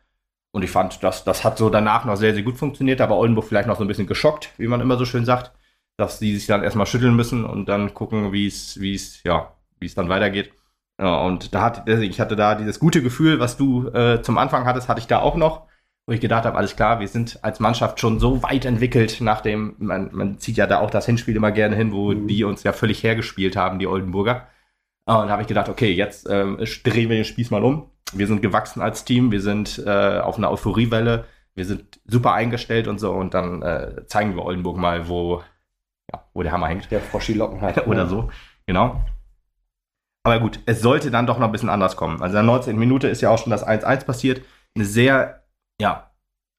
Und ich fand, das, das hat so danach noch sehr, sehr gut funktioniert, aber Oldenburg vielleicht noch so ein bisschen geschockt, wie man immer so schön sagt, dass die sich dann erstmal schütteln müssen und dann gucken, wie es, wie es, ja, wie es dann weitergeht. Ja, und da hat, ich hatte da dieses gute Gefühl, was du äh, zum Anfang hattest, hatte ich da auch noch, wo ich gedacht habe, alles klar, wir sind als Mannschaft schon so weit entwickelt, nachdem, man, man zieht ja da auch das Hinspiel immer gerne hin, wo Mhm. die uns ja völlig hergespielt haben, die Oldenburger. Äh, Und da habe ich gedacht, okay, jetzt ähm, drehen wir den Spieß mal um. Wir sind gewachsen als Team, wir sind äh, auf einer Euphoriewelle, wir sind super eingestellt und so und dann äh, zeigen wir Oldenburg mal, wo, ja, wo der Hammer hängt. Der Froschi Locken hat. Oder so, genau. Aber gut, es sollte dann doch noch ein bisschen anders kommen. Also in der 19. Minute ist ja auch schon das 1-1 passiert. Eine sehr, ja,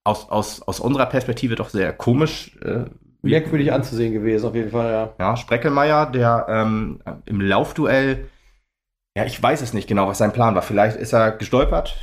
aus, aus, aus unserer Perspektive doch sehr komisch. Äh, Merkwürdig anzusehen gewesen, auf jeden Fall, ja. ja, Spreckelmeier, der ähm, im Laufduell, ja, ich weiß es nicht genau, was sein Plan war. Vielleicht ist er gestolpert.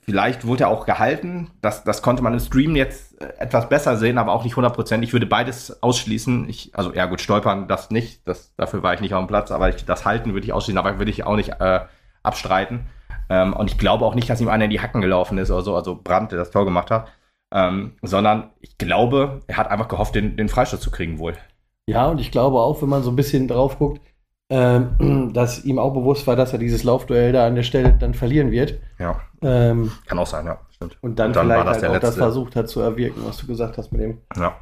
vielleicht wurde er auch gehalten. Das, das konnte man im Stream jetzt äh, etwas besser sehen, aber auch nicht 100%. Ich würde beides ausschließen. Ich, also, ja gut, stolpern, das nicht. Das, dafür war ich nicht auf dem Platz, aber ich, das Halten würde ich ausschließen, aber würde ich auch nicht äh, abstreiten. Ähm, und ich glaube auch nicht, dass ihm einer in die Hacken gelaufen ist oder so, also Brandt, der das Tor gemacht hat. Ähm, sondern ich glaube, er hat einfach gehofft, den, den Freistoß zu kriegen wohl. Ja, und ich glaube auch, wenn man so ein bisschen drauf guckt, ähm, dass ihm auch bewusst war, dass er dieses Laufduell da an der Stelle dann verlieren wird. Ja. Ähm, Kann auch sein, ja, stimmt. Und dann, und dann vielleicht halt auch das versucht hat zu erwirken, was du gesagt hast mit dem. Ja.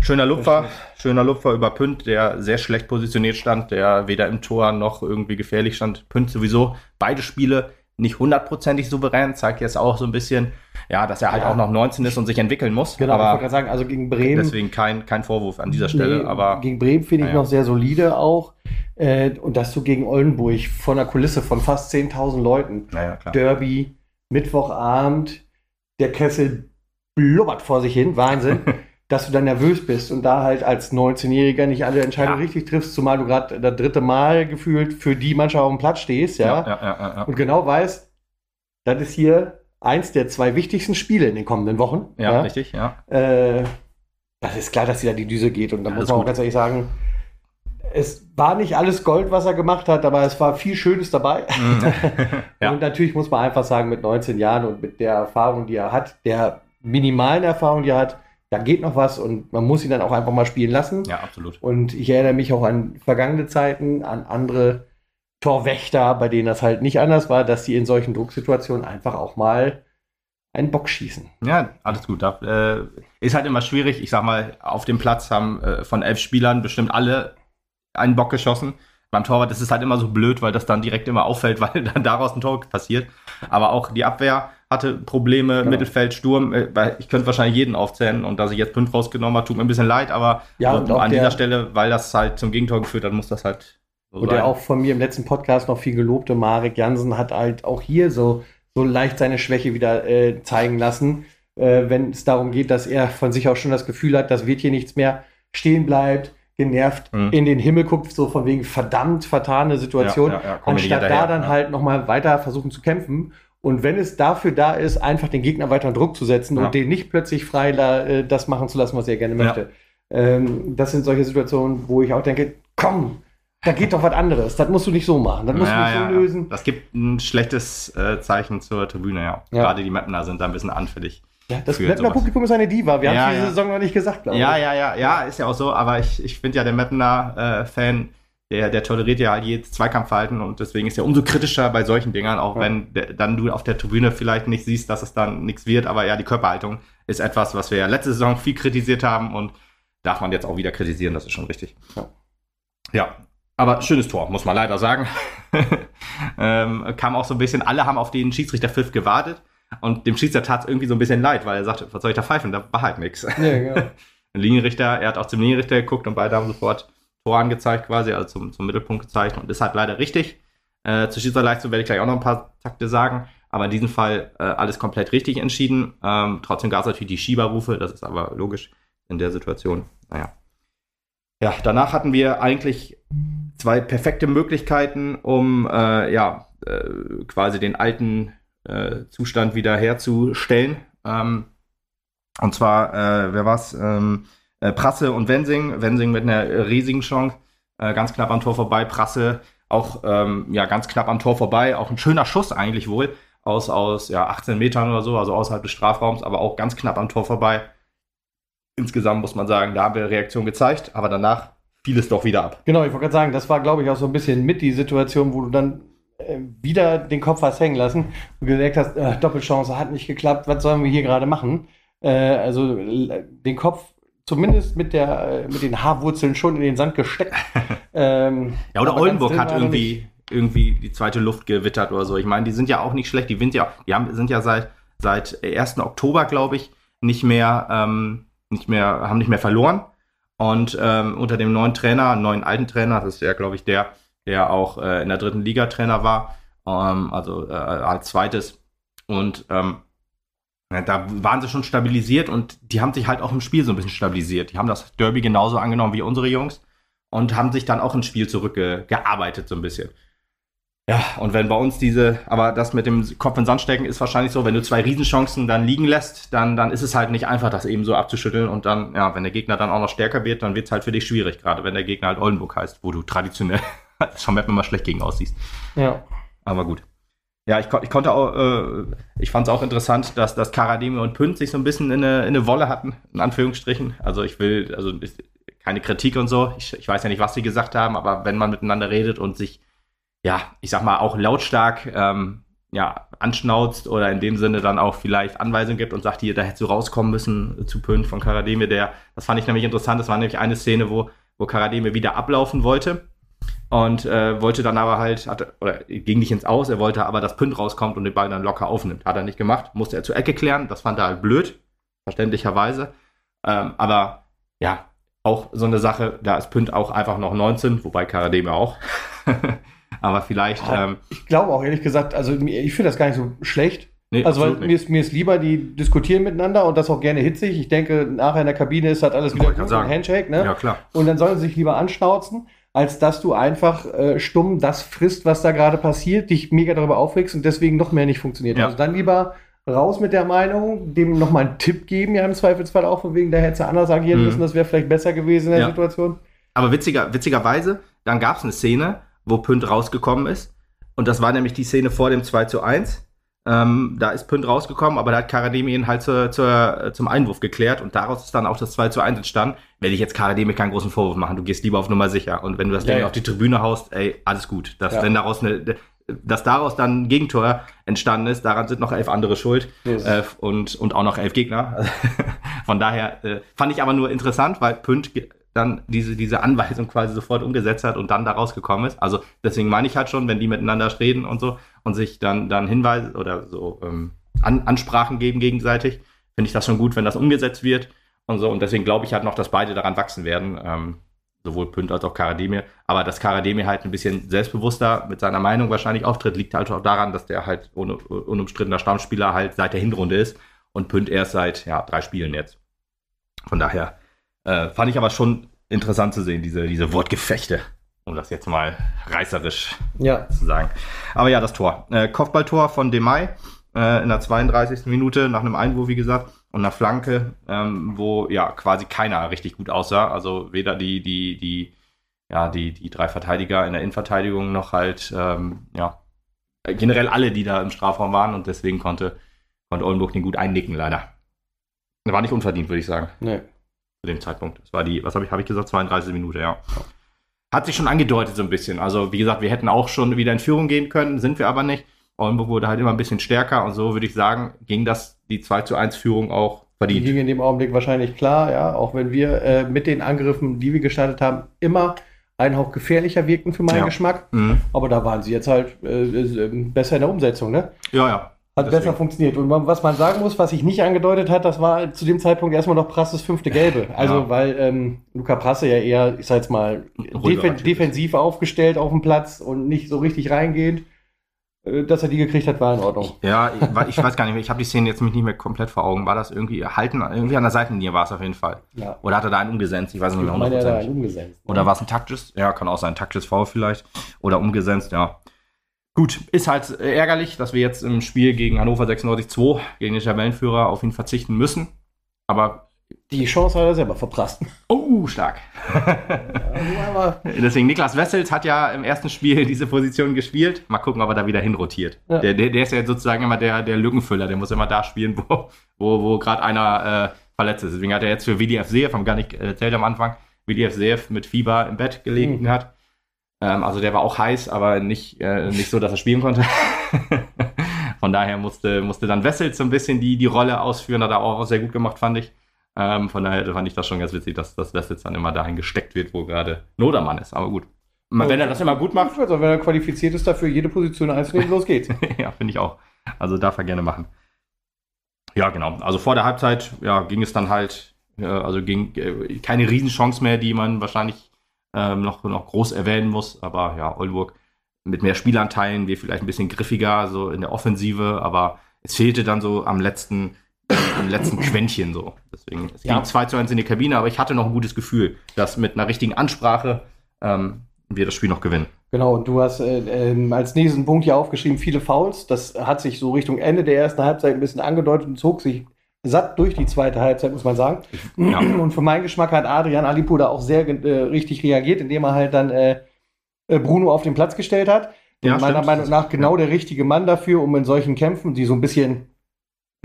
Schöner Lupfer, schöner Lupfer über Pünd, der sehr schlecht positioniert stand, der weder im Tor noch irgendwie gefährlich stand. Pünd sowieso beide Spiele nicht hundertprozentig souverän, zeigt jetzt auch so ein bisschen, ja, dass er halt ja. auch noch 19 ist und sich entwickeln muss. Genau, aber ich wollte gerade sagen, also gegen Bremen. Deswegen kein, kein Vorwurf an dieser Stelle, nee, aber. Gegen Bremen finde ich ja. noch sehr solide auch. Äh, und dass du gegen Oldenburg von einer Kulisse von fast 10.000 Leuten, ja, Derby, Mittwochabend, der Kessel blubbert vor sich hin, Wahnsinn. dass du dann nervös bist und da halt als 19-Jähriger nicht alle Entscheidungen ja. richtig triffst, zumal du gerade das dritte Mal gefühlt für die Mannschaft auf dem Platz stehst, ja, ja, ja und genau weißt, das ist hier eins der zwei wichtigsten Spiele in den kommenden Wochen. Ja, richtig, ja. Äh, das ist klar, dass sie da die Düse geht und da muss man auch ganz ehrlich sagen, es war nicht alles Gold, was er gemacht hat, aber es war viel Schönes dabei. Mhm. ja. Und natürlich muss man einfach sagen, mit 19 Jahren und mit der Erfahrung, die er hat, der minimalen Erfahrung, die er hat, da geht noch was und man muss ihn dann auch einfach mal spielen lassen. Ja, absolut. Und ich erinnere mich auch an vergangene Zeiten, an andere Torwächter, bei denen das halt nicht anders war, dass sie in solchen Drucksituationen einfach auch mal einen Bock schießen. Ja, alles gut. Da, äh, ist halt immer schwierig. Ich sag mal, auf dem Platz haben äh, von elf Spielern bestimmt alle einen Bock geschossen. Beim Torwart ist es halt immer so blöd, weil das dann direkt immer auffällt, weil dann daraus ein Tor passiert. Aber auch die Abwehr hatte Probleme, genau. Mittelfeld, Sturm. Äh, ich könnte wahrscheinlich jeden aufzählen und dass ich jetzt Pünd rausgenommen habe, tut mir ein bisschen leid, aber ja, so an dieser Stelle, weil das halt zum Gegentor geführt hat, muss das halt so Und sein. der auch von mir im letzten Podcast noch viel gelobte Marek Jansen hat halt auch hier so, so leicht seine Schwäche wieder äh, zeigen lassen, äh, wenn es darum geht, dass er von sich auch schon das Gefühl hat, das wird hier nichts mehr stehen bleibt genervt mhm. in den Himmel guckt, so von wegen verdammt vertane Situation, ja, ja, ja, anstatt da dann halt nochmal weiter versuchen zu kämpfen. Und wenn es dafür da ist, einfach den Gegner weiter unter Druck zu setzen ja. und den nicht plötzlich frei äh, das machen zu lassen, was er gerne möchte. Ja. Ähm, das sind solche Situationen, wo ich auch denke, komm, da geht doch was anderes. Das musst du nicht so machen. Das musst ja, du nicht so lösen. Das gibt ein schlechtes äh, Zeichen zur Tribüne, ja. Gerade die Mapner sind da ein bisschen anfällig. Ja, das Mapner Publikum ist eine Diva. Wir haben diese Saison noch nicht gesagt, glaube ich. Ja, ja, ja, ja, ist ja auch so. Aber ich, ich finde ja, der Mapner-Fan äh, der, der toleriert ja jedes Zweikampfverhalten und deswegen ist er umso kritischer bei solchen Dingern, auch ja. wenn der, dann du auf der Tribüne vielleicht nicht siehst, dass es dann nichts wird, aber ja, die Körperhaltung ist etwas, was wir ja letzte Saison viel kritisiert haben und darf man jetzt auch wieder kritisieren, das ist schon richtig. Ja, ja aber schönes Tor, muss man leider sagen. ähm, kam auch so ein bisschen, alle haben auf den Schiedsrichter Pfiff gewartet und dem Schiedsrichter tat es irgendwie so ein bisschen leid, weil er sagte, was soll ich da pfeifen, da war halt nichts. Ja, genau. Linienrichter, er hat auch zum Linienrichter geguckt und beide haben sofort Tor angezeigt quasi, also zum, zum Mittelpunkt gezeigt und ist halt leider richtig. Äh, zu Schiedsrichterleistung werde ich gleich auch noch ein paar Takte sagen, aber in diesem Fall äh, alles komplett richtig entschieden. Ähm, trotzdem gab es natürlich die Schieberrufe, das ist aber logisch in der Situation. Naja. Ja, danach hatten wir eigentlich zwei perfekte Möglichkeiten, um äh, ja äh, quasi den alten äh, Zustand wieder herzustellen. Ähm, und zwar, äh, wer war's? Ähm, äh, Prasse und Wensing. Wensing mit einer riesigen Chance, äh, ganz knapp am Tor vorbei. Prasse auch ähm, ja ganz knapp am Tor vorbei. Auch ein schöner Schuss eigentlich wohl aus aus ja 18 Metern oder so, also außerhalb des Strafraums, aber auch ganz knapp am Tor vorbei. Insgesamt muss man sagen, da haben wir Reaktion gezeigt, aber danach fiel es doch wieder ab. Genau, ich wollte gerade sagen, das war, glaube ich, auch so ein bisschen mit die Situation, wo du dann äh, wieder den Kopf hast hängen lassen und gesagt hast, äh, Doppelchance hat nicht geklappt, was sollen wir hier gerade machen? Äh, also den Kopf zumindest mit, der, mit den Haarwurzeln schon in den Sand gesteckt. ähm, ja, oder Oldenburg hat irgendwie, irgendwie die zweite Luft gewittert oder so. Ich meine, die sind ja auch nicht schlecht. Die, sind ja, die haben, sind ja seit, seit 1. Oktober, glaube ich, nicht mehr, ähm, nicht mehr, haben nicht mehr verloren. Und ähm, unter dem neuen Trainer, neuen alten Trainer, das ist ja, glaube ich, der, der auch äh, in der dritten Liga Trainer war, ähm, also äh, als zweites. Und ähm, da waren sie schon stabilisiert und die haben sich halt auch im Spiel so ein bisschen stabilisiert. Die haben das Derby genauso angenommen wie unsere Jungs und haben sich dann auch ins Spiel zurückgearbeitet so ein bisschen. Ja, und wenn bei uns diese, aber das mit dem Kopf in den Sand stecken ist wahrscheinlich so, wenn du zwei Riesenchancen dann liegen lässt, dann, dann ist es halt nicht einfach, das eben so abzuschütteln. Und dann, ja, wenn der Gegner dann auch noch stärker wird, dann wird es halt für dich schwierig, gerade wenn der Gegner halt Oldenburg heißt, wo du traditionell schon immer schlecht gegen aussiehst. Ja. Aber gut. Ja, ich, ich konnte auch, äh, ich fand es auch interessant, dass, dass Karademe und Pünd sich so ein bisschen in eine, in eine Wolle hatten, in Anführungsstrichen. Also ich will, also keine Kritik und so. Ich, ich weiß ja nicht, was sie gesagt haben, aber wenn man miteinander redet und sich ja, ich sag mal, auch lautstark ähm, ja, anschnauzt oder in dem Sinne dann auch vielleicht Anweisungen gibt und sagt, hier, da hättest du rauskommen müssen zu Pünd von Karademe, der, das fand ich nämlich interessant, das war nämlich eine Szene, wo, wo Karademe wieder ablaufen wollte und äh, wollte dann aber halt, hatte, oder ging nicht ins Aus, er wollte aber, dass Pünd rauskommt und den Ball dann locker aufnimmt. Hat er nicht gemacht, musste er zur Ecke klären, das fand er halt blöd, verständlicherweise. Ähm, aber ja, auch so eine Sache, da ist Pünd auch einfach noch 19, wobei Karademe auch. Aber vielleicht. Ja, ähm, ich glaube auch, ehrlich gesagt, also ich finde das gar nicht so schlecht. Nee, also weil mir ist, mir ist lieber, die diskutieren miteinander und das auch gerne hitzig. Ich denke, nachher in der Kabine ist halt alles wieder gut, ein Handshake, ne? Ja, klar. Und dann sollen sie sich lieber anschnauzen, als dass du einfach äh, stumm das frisst, was da gerade passiert, dich mega darüber aufregst und deswegen noch mehr nicht funktioniert. Ja. Also dann lieber raus mit der Meinung, dem nochmal einen Tipp geben, ja im Zweifelsfall auch von wegen, da hätte anders agieren mhm. müssen, das wäre vielleicht besser gewesen in der ja. Situation. Aber witziger, witzigerweise, dann gab es eine Szene, wo Pünd rausgekommen ist. Und das war nämlich die Szene vor dem 2 zu 1. Ähm, da ist Pünd rausgekommen, aber da hat Karademi ihn halt zur, zur, zum Einwurf geklärt und daraus ist dann auch das 2 zu 1 entstanden. Werde ich jetzt Karademi keinen großen Vorwurf machen, du gehst lieber auf Nummer sicher. Und wenn du das ja, Ding ja. auf die Tribüne haust, ey, alles gut. Das, ja. Wenn daraus eine, dass daraus dann ein Gegentor entstanden ist, daran sind noch elf andere schuld yes. äh, und, und auch noch elf Gegner. Von daher äh, fand ich aber nur interessant, weil Pünd dann diese, diese Anweisung quasi sofort umgesetzt hat und dann da rausgekommen ist. Also deswegen meine ich halt schon, wenn die miteinander reden und so und sich dann, dann Hinweise oder so ähm, An Ansprachen geben gegenseitig, finde ich das schon gut, wenn das umgesetzt wird und so. Und deswegen glaube ich halt noch, dass beide daran wachsen werden. Ähm, sowohl Pünd als auch Karademir. Aber dass Karademir halt ein bisschen selbstbewusster mit seiner Meinung wahrscheinlich auftritt, liegt halt auch daran, dass der halt un unumstrittener Stammspieler halt seit der Hinrunde ist und Pünd erst seit ja, drei Spielen jetzt. Von daher äh, fand ich aber schon interessant zu sehen, diese, diese Wortgefechte, um das jetzt mal reißerisch ja. zu sagen. Aber ja, das Tor. Äh, Kopfballtor von Demay äh, in der 32. Minute nach einem Einwurf, wie gesagt, und einer Flanke, ähm, wo ja quasi keiner richtig gut aussah. Also weder die, die, die, ja, die, die drei Verteidiger in der Innenverteidigung noch halt, ähm, ja, generell alle, die da im Strafraum waren und deswegen konnte, konnte Oldenburg den gut einnicken, leider. War nicht unverdient, würde ich sagen. Nee zu dem Zeitpunkt. Das war die, was habe ich, hab ich gesagt, 32 Minuten, ja. Hat sich schon angedeutet so ein bisschen. Also wie gesagt, wir hätten auch schon wieder in Führung gehen können, sind wir aber nicht. Oldenburg wurde halt immer ein bisschen stärker und so würde ich sagen, ging das die 2 zu 1 Führung auch verdient. Die ging in dem Augenblick wahrscheinlich klar, ja, auch wenn wir äh, mit den Angriffen, die wir gestartet haben, immer ein Hauch gefährlicher wirkten für meinen ja. Geschmack. Mhm. Aber da waren sie jetzt halt äh, äh besser in der Umsetzung, ne? Ja, ja. Hat Deswegen. besser funktioniert. Und was man sagen muss, was sich nicht angedeutet hat, das war zu dem Zeitpunkt erstmal noch Prasses fünfte Gelbe. Also, ja. weil ähm, Luca Prasse ja eher, ich sag jetzt mal, defen defensiv aufgestellt auf dem Platz und nicht so richtig reingehend. Äh, dass er die gekriegt hat, war in Ordnung. Ja, ich, ich weiß gar nicht mehr. Ich habe die Szene jetzt mich nicht mehr komplett vor Augen. War das irgendwie halten? Irgendwie an der Seitenlinie war es auf jeden Fall. Ja. Oder hat er da einen umgesetzt? Ich weiß nicht mehr. Ich Gut, ist halt ärgerlich, dass wir jetzt im Spiel gegen Hannover 96-2, gegen den Tabellenführer, auf ihn verzichten müssen. Aber die Chance hat er selber verprasst. Oh, stark. Ja, Deswegen, Niklas Wessels hat ja im ersten Spiel diese Position gespielt. Mal gucken, ob er da wieder hinrotiert. Ja. Der, der, der, ist ja sozusagen immer der, der Lückenfüller. Der muss immer da spielen, wo, wo, wo gerade einer äh, verletzt ist. Deswegen hat er jetzt für WDF Seef, haben gar nicht erzählt am Anfang, WDF Seef mit Fieber im Bett gelegen mhm. hat. Ähm, also der war auch heiß, aber nicht, äh, nicht so, dass er spielen konnte. von daher musste, musste dann Wessels so ein bisschen die, die Rolle ausführen. Hat er auch sehr gut gemacht, fand ich. Ähm, von daher fand ich das schon ganz witzig, dass das Wessels dann immer dahin gesteckt wird, wo gerade Nodermann ist. Aber gut. Wenn er das immer gut macht. Also wenn er qualifiziert ist dafür, jede Position einzunehmen, los geht's. ja, finde ich auch. Also darf er gerne machen. Ja, genau. Also vor der Halbzeit ja, ging es dann halt, äh, also ging äh, keine Riesenchance mehr, die man wahrscheinlich ähm, noch, noch groß erwähnen muss. Aber ja, Oldenburg mit mehr Spielanteilen, wir vielleicht ein bisschen griffiger, so in der Offensive, aber es fehlte dann so am letzten, am letzten Quäntchen so. Deswegen, es ging ja. 2 zu 1 in die Kabine, aber ich hatte noch ein gutes Gefühl, dass mit einer richtigen Ansprache ähm, wir das Spiel noch gewinnen. Genau, und du hast äh, äh, als nächsten Punkt hier aufgeschrieben, viele Fouls. Das hat sich so Richtung Ende der ersten Halbzeit ein bisschen angedeutet und zog sich satt durch die zweite Halbzeit, muss man sagen. Ja. Und für meinen Geschmack hat Adrian Alipur da auch sehr äh, richtig reagiert, indem er halt dann äh, äh Bruno auf den Platz gestellt hat. Ja, meiner stimmt. Meinung nach genau der richtige Mann dafür, um in solchen Kämpfen, die so ein bisschen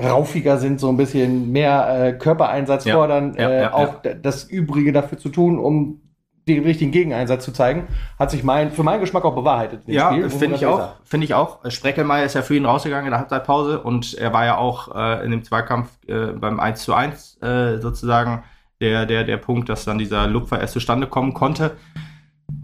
raufiger sind, so ein bisschen mehr äh, Körpereinsatz ja. fordern, ja, auch das Übrige dafür zu tun, um den richtigen Gegeneinsatz zu zeigen, hat sich mein, für meinen Geschmack auch bewahrheitet. ja, finde ich auch. Finde ich auch. Spreckelmeier ist ja für ihn rausgegangen in der Halbzeitpause und er war ja auch äh, in dem Zweikampf äh, beim 1 zu 1 äh, sozusagen der, der, der Punkt, dass dann dieser Lupfer erst zustande kommen konnte.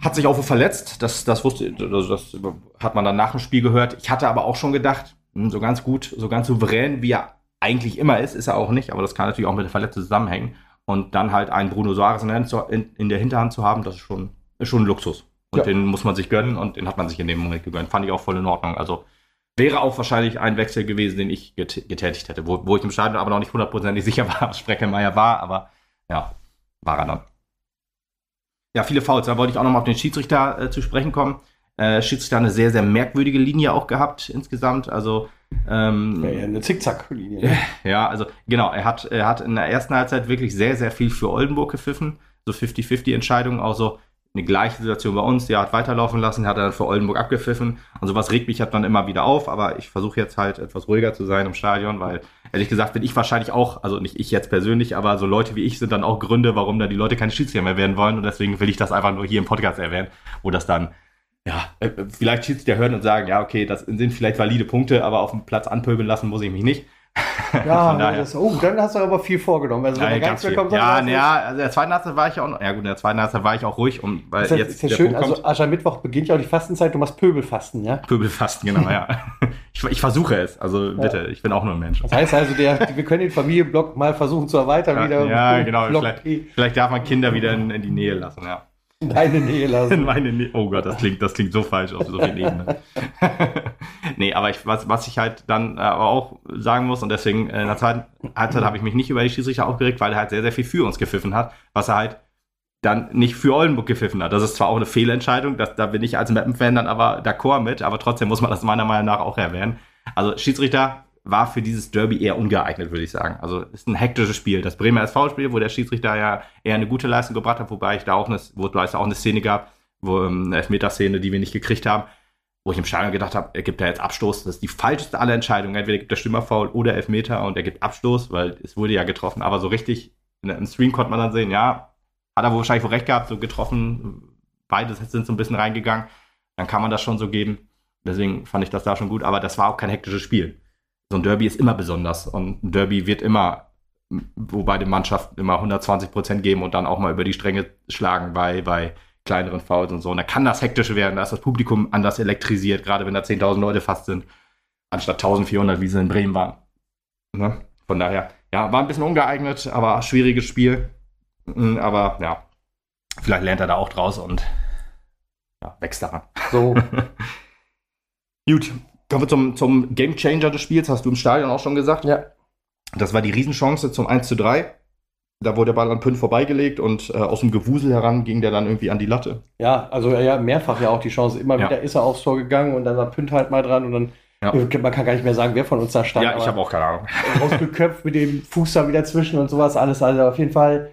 Hat sich auch verletzt. Das, das wusste, also das hat man dann nach dem Spiel gehört. Ich hatte aber auch schon gedacht, hm, so ganz gut, so ganz souverän, wie er eigentlich immer ist, ist er auch nicht, aber das kann natürlich auch mit der Verletzung zusammenhängen. Und dann halt einen Bruno Soares in, der Hinterhand zu haben, das ist schon, ist schon ein Luxus. Und ja. den muss man sich gönnen und den hat man sich in dem Moment gegönnt. Fand ich auch voll in Ordnung. Also wäre auch wahrscheinlich ein Wechsel gewesen, den ich get getätigt hätte, wo, wo ich im Stadion aber noch nicht hundertprozentig sicher war, was Spreckelmeier war, aber ja, war er dann. Ja, viele Fouls. Da wollte ich auch nochmal auf den Schiedsrichter äh, zu sprechen kommen. Äh, Schiedsrichter eine sehr, sehr merkwürdige Linie auch gehabt insgesamt. Also ähm, ja, eine Zickzack-Linie. Ja, also genau, er hat, er hat in der ersten Halbzeit wirklich sehr, sehr viel für Oldenburg gepfiffen. So 50-50-Entscheidungen, auch so eine gleiche Situation bei uns. Der hat weiterlaufen lassen, hat er dann für Oldenburg abgepfiffen. Und sowas regt mich halt dann immer wieder auf, aber ich versuche jetzt halt etwas ruhiger zu sein im Stadion, weil ehrlich gesagt bin ich wahrscheinlich auch, also nicht ich jetzt persönlich, aber so Leute wie ich sind dann auch Gründe, warum da die Leute keine Schiedsrichter mehr werden wollen. Und deswegen will ich das einfach nur hier im Podcast erwähnen, wo das dann ja, äh, vielleicht Schiedsrichter hören und sagen, ja, okay, das sind vielleicht valide Punkte, aber auf dem Platz anpöbeln lassen muss ich mich nicht. Ja, das, oh, dann hast du aber viel vorgenommen. Also, ja, ganz viel. ja, ja, also der zweiten Halbzeit war ich auch noch, ja gut, in der zweiten Halbzeit war ich auch ruhig, um, weil ist ja, jetzt ist ja schön, Punkt also Aschermittwoch beginnt ja auch die Fastenzeit, du machst Pöbelfasten, ja? Pöbelfasten, genau, ja. Ich, ich versuche es, also bitte, ja. ich bin auch nur ein Mensch. Das heißt also, der, wir können den Familienblock mal versuchen zu erweitern ja, wieder. Ja, genau, vielleicht, vielleicht, darf man Kinder wieder in, in die Nähe lassen, ja. In deine Nähe lassen. In meine Nähe. Oh Gott, das klingt, das klingt so falsch auf so vielen Ebenen. nee, aber ich, was, was ich halt dann äh, aber auch sagen muss, und deswegen äh, in der zweiten Halbzeit habe ich mich nicht über die Schiedsrichter aufgeregt, weil er halt sehr, sehr viel für uns gepfiffen hat, was er halt dann nicht für Oldenburg gepfiffen hat. Das ist zwar auch eine Fehlentscheidung, das, da bin ich als Mappen-Fan dann aber d'accord mit, aber trotzdem muss man das meiner Meinung nach auch erwähnen. Also Schiedsrichter war für dieses Derby eher ungeeignet, würde ich sagen. Also ist ein hektisches Spiel. Das Bremer SV-Spiel, wo der Schiedsrichter ja eher eine gute Leistung gebracht hat, wobei ich da auch eine, wo es auch eine Szene gab, wo ähm, eine Elfmeterszene, die wir nicht gekriegt haben, wo ich im Stadion gedacht habe, er gibt da jetzt Abstoß. Das ist die falscheste aller Entscheidungen. Entweder gibt er Stürmerfoul oder Elfmeter und er gibt Abstoß, weil es wurde ja getroffen. Aber so richtig, im Stream konnte man dann sehen, ja, hat er wahrscheinlich wohl recht gehabt, so getroffen. Beide sind so ein bisschen reingegangen. Dann kann man das schon so geben. Deswegen fand ich das da schon gut. Aber das war auch kein hektisches Spiel so ein Derby ist immer besonders und ein Derby wird immer, wo beide Mannschaften immer 120 Prozent geben und dann auch mal über die Stränge schlagen bei, bei kleineren Fouls und so. Und da kann das hektisch werden, da ist das Publikum anders elektrisiert, gerade wenn da 10.000 Leute fast sind, anstatt 1.400, wie sie in Bremen waren. Ne? Von daher, ja, war ein bisschen ungeeignet, aber schwieriges Spiel. Hm, aber ja, vielleicht lernt er da auch draus und ja, wächst daran. So. Gut, Kommen wir zum, zum Game Changer des Spiels, hast du im Stadion auch schon gesagt. Ja. Das war die Riesenchance zum 1 zu 3. Da wurde der Ball an Pünd vorbeigelegt und äh, aus dem Gewusel heran ging der dann irgendwie an die Latte. Ja, also ja, mehrfach ja auch die Chance. Immer ja. wieder ist er aufs Tor gegangen und dann war Pünd halt mal dran und dann ja. Man kann gar nicht mehr sagen, wer von uns da stand. Ja, ich habe auch keine Ahnung. Rausgeköpft mit dem Fuß da wieder zwischen und sowas alles. Also auf jeden Fall,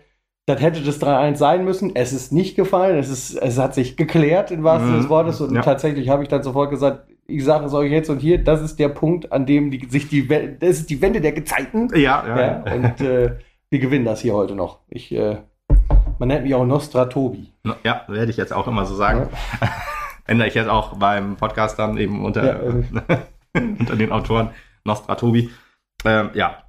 das hätte das 3-1 sein müssen. Es ist nicht gefallen. Es, ist, es hat sich geklärt, im wahrsten mhm. des Wortes. Und ja. tatsächlich habe ich dann sofort gesagt, ich sage es euch jetzt und hier, das ist der Punkt, an dem die, sich die, das ist die Wende der Gezeiten. Ja, ja. ja und äh, wir gewinnen das hier heute noch. Ich, äh, man nennt mich auch Nostratobi. Ja, werde ich jetzt auch immer so sagen. Ja. Ändere ich jetzt auch beim Podcast dann eben unter, ja, äh. unter den Autoren Nostratobi. Ähm, ja,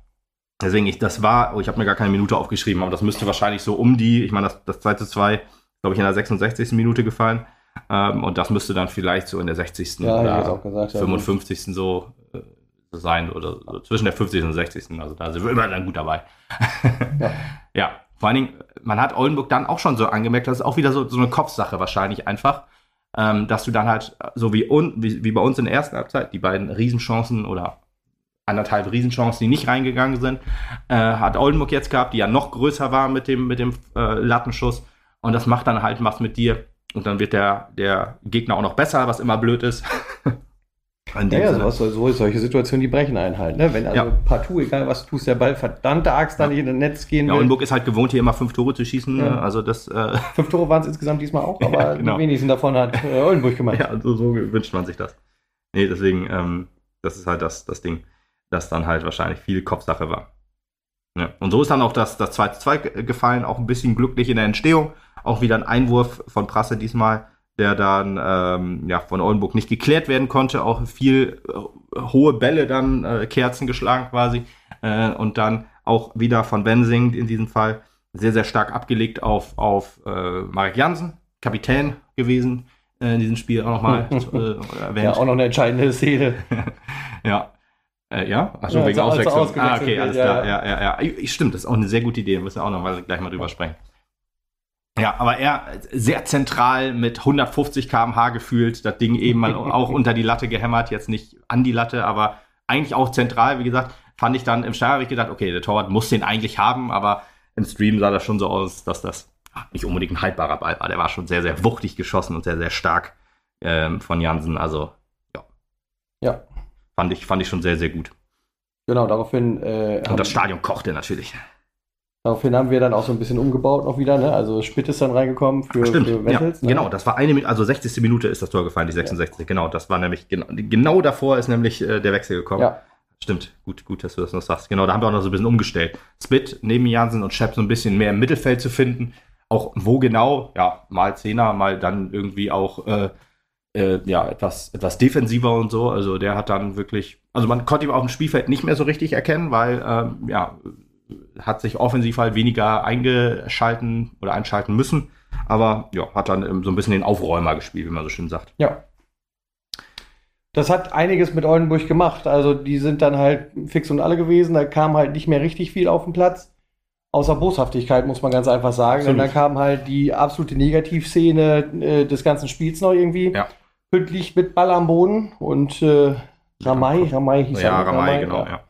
deswegen, ich, das war, oh, ich habe mir gar keine Minute aufgeschrieben, aber das müsste wahrscheinlich so um die, ich meine, das, das 2 zu 2, glaube ich, in der 66. Minute gefallen. Ähm, und das müsste dann vielleicht so in der 60. Ja, oder gesagt, 55. Ja. so äh, sein oder so zwischen der 50. und 60. Also da sind wir immer dann gut dabei. ja. ja. vor allen Dingen, man hat Oldenburg dann auch schon so angemerkt, das ist auch wieder so, so eine Kopfsache wahrscheinlich einfach, ähm, dass du dann halt so wie, un, wie, wie bei uns in der ersten Halbzeit die beiden Riesenchancen oder anderthalb Riesenchancen, die nicht reingegangen sind, äh, hat Oldenburg jetzt gehabt, die ja noch größer war mit dem, mit dem äh, Lattenschuss. Und das macht dann halt was mit dir und dann wird der, der Gegner auch noch besser, was immer blöd ist. ja, ja sowas, so, solche Situationen, die brechen einen halt. Ne? Wenn also ja. partout, egal was du tust, der Ball verdammte Axt da nicht in das Netz gehen will. Ja, Oldenburg ist halt gewohnt, hier immer fünf Tore zu schießen. Ja. Also das, äh fünf Tore waren es insgesamt diesmal auch, aber ja, genau. die wenigsten davon hat äh, Oldenburg gemacht. Ja, so, so wünscht man sich das. Nee, deswegen, ähm, das ist halt das, das Ding, das dann halt wahrscheinlich viel Kopfsache war. Ja. Und so ist dann auch das, das 2-2 gefallen, auch ein bisschen glücklich in der Entstehung. Auch wieder ein Einwurf von Prasse diesmal, der dann ähm, ja, von Oldenburg nicht geklärt werden konnte. Auch viel äh, hohe Bälle dann, äh, Kerzen geschlagen quasi. Äh, und dann auch wieder von Bensing in diesem Fall sehr, sehr stark abgelegt auf, auf äh, Marek Jansen, Kapitän gewesen äh, in diesem Spiel auch nochmal äh, erwähnt. Ja, auch noch eine entscheidende Szene. ja. Äh, ja, achso, ja, wegen Auswechslung. Ah, okay, alles ja, klar. Ja, ja, ja. Stimmt, das ist auch eine sehr gute Idee. Müssen wir auch noch mal, gleich mal drüber sprechen. Ja, aber er sehr zentral mit 150 km/h gefühlt, das Ding eben mal auch unter die Latte gehämmert, jetzt nicht an die Latte, aber eigentlich auch zentral, wie gesagt, fand ich dann im Stadion, habe ich gedacht, okay, der Torwart muss den eigentlich haben, aber im Stream sah das schon so aus, dass das nicht unbedingt ein haltbarer Ball war. Der war schon sehr, sehr wuchtig geschossen und sehr, sehr stark ähm, von Jansen. Also, ja. Ja. Fand ich, fand ich schon sehr, sehr gut. Genau, daraufhin. Äh, und das Stadion kochte natürlich. Daraufhin haben wir dann auch so ein bisschen umgebaut noch wieder, ne? Also Spitt ist dann reingekommen für, Stimmt, für Wessels, ja, ne? Genau, das war eine also 60. Minute ist das Tor gefallen, die 66. Ja. Genau, das war nämlich genau, genau davor ist nämlich äh, der Wechsel gekommen. Ja. Stimmt, gut, gut, dass du das noch sagst. Genau, da haben wir auch noch so ein bisschen umgestellt. Split neben Jansen und Shep so ein bisschen mehr im Mittelfeld zu finden. Auch wo genau, ja, mal Zehner, mal dann irgendwie auch äh, äh, ja, etwas, etwas defensiver und so. Also der hat dann wirklich, also man konnte ihn auf dem Spielfeld nicht mehr so richtig erkennen, weil ähm, ja, hat sich offensiv halt weniger eingeschalten oder einschalten müssen. Aber ja, hat dann so ein bisschen den Aufräumer gespielt, wie man so schön sagt. Ja. Das hat einiges mit Oldenburg gemacht. Also die sind dann halt fix und alle gewesen. Da kam halt nicht mehr richtig viel auf den Platz. Außer Boshaftigkeit, muss man ganz einfach sagen. Absolut. Und dann kam halt die absolute Negativszene äh, des ganzen Spiels noch irgendwie. Ja. Pünktlich mit Ball am Boden und äh, Ramay, Ramay hieß ja, er. Ramay, Ramay, genau, ja.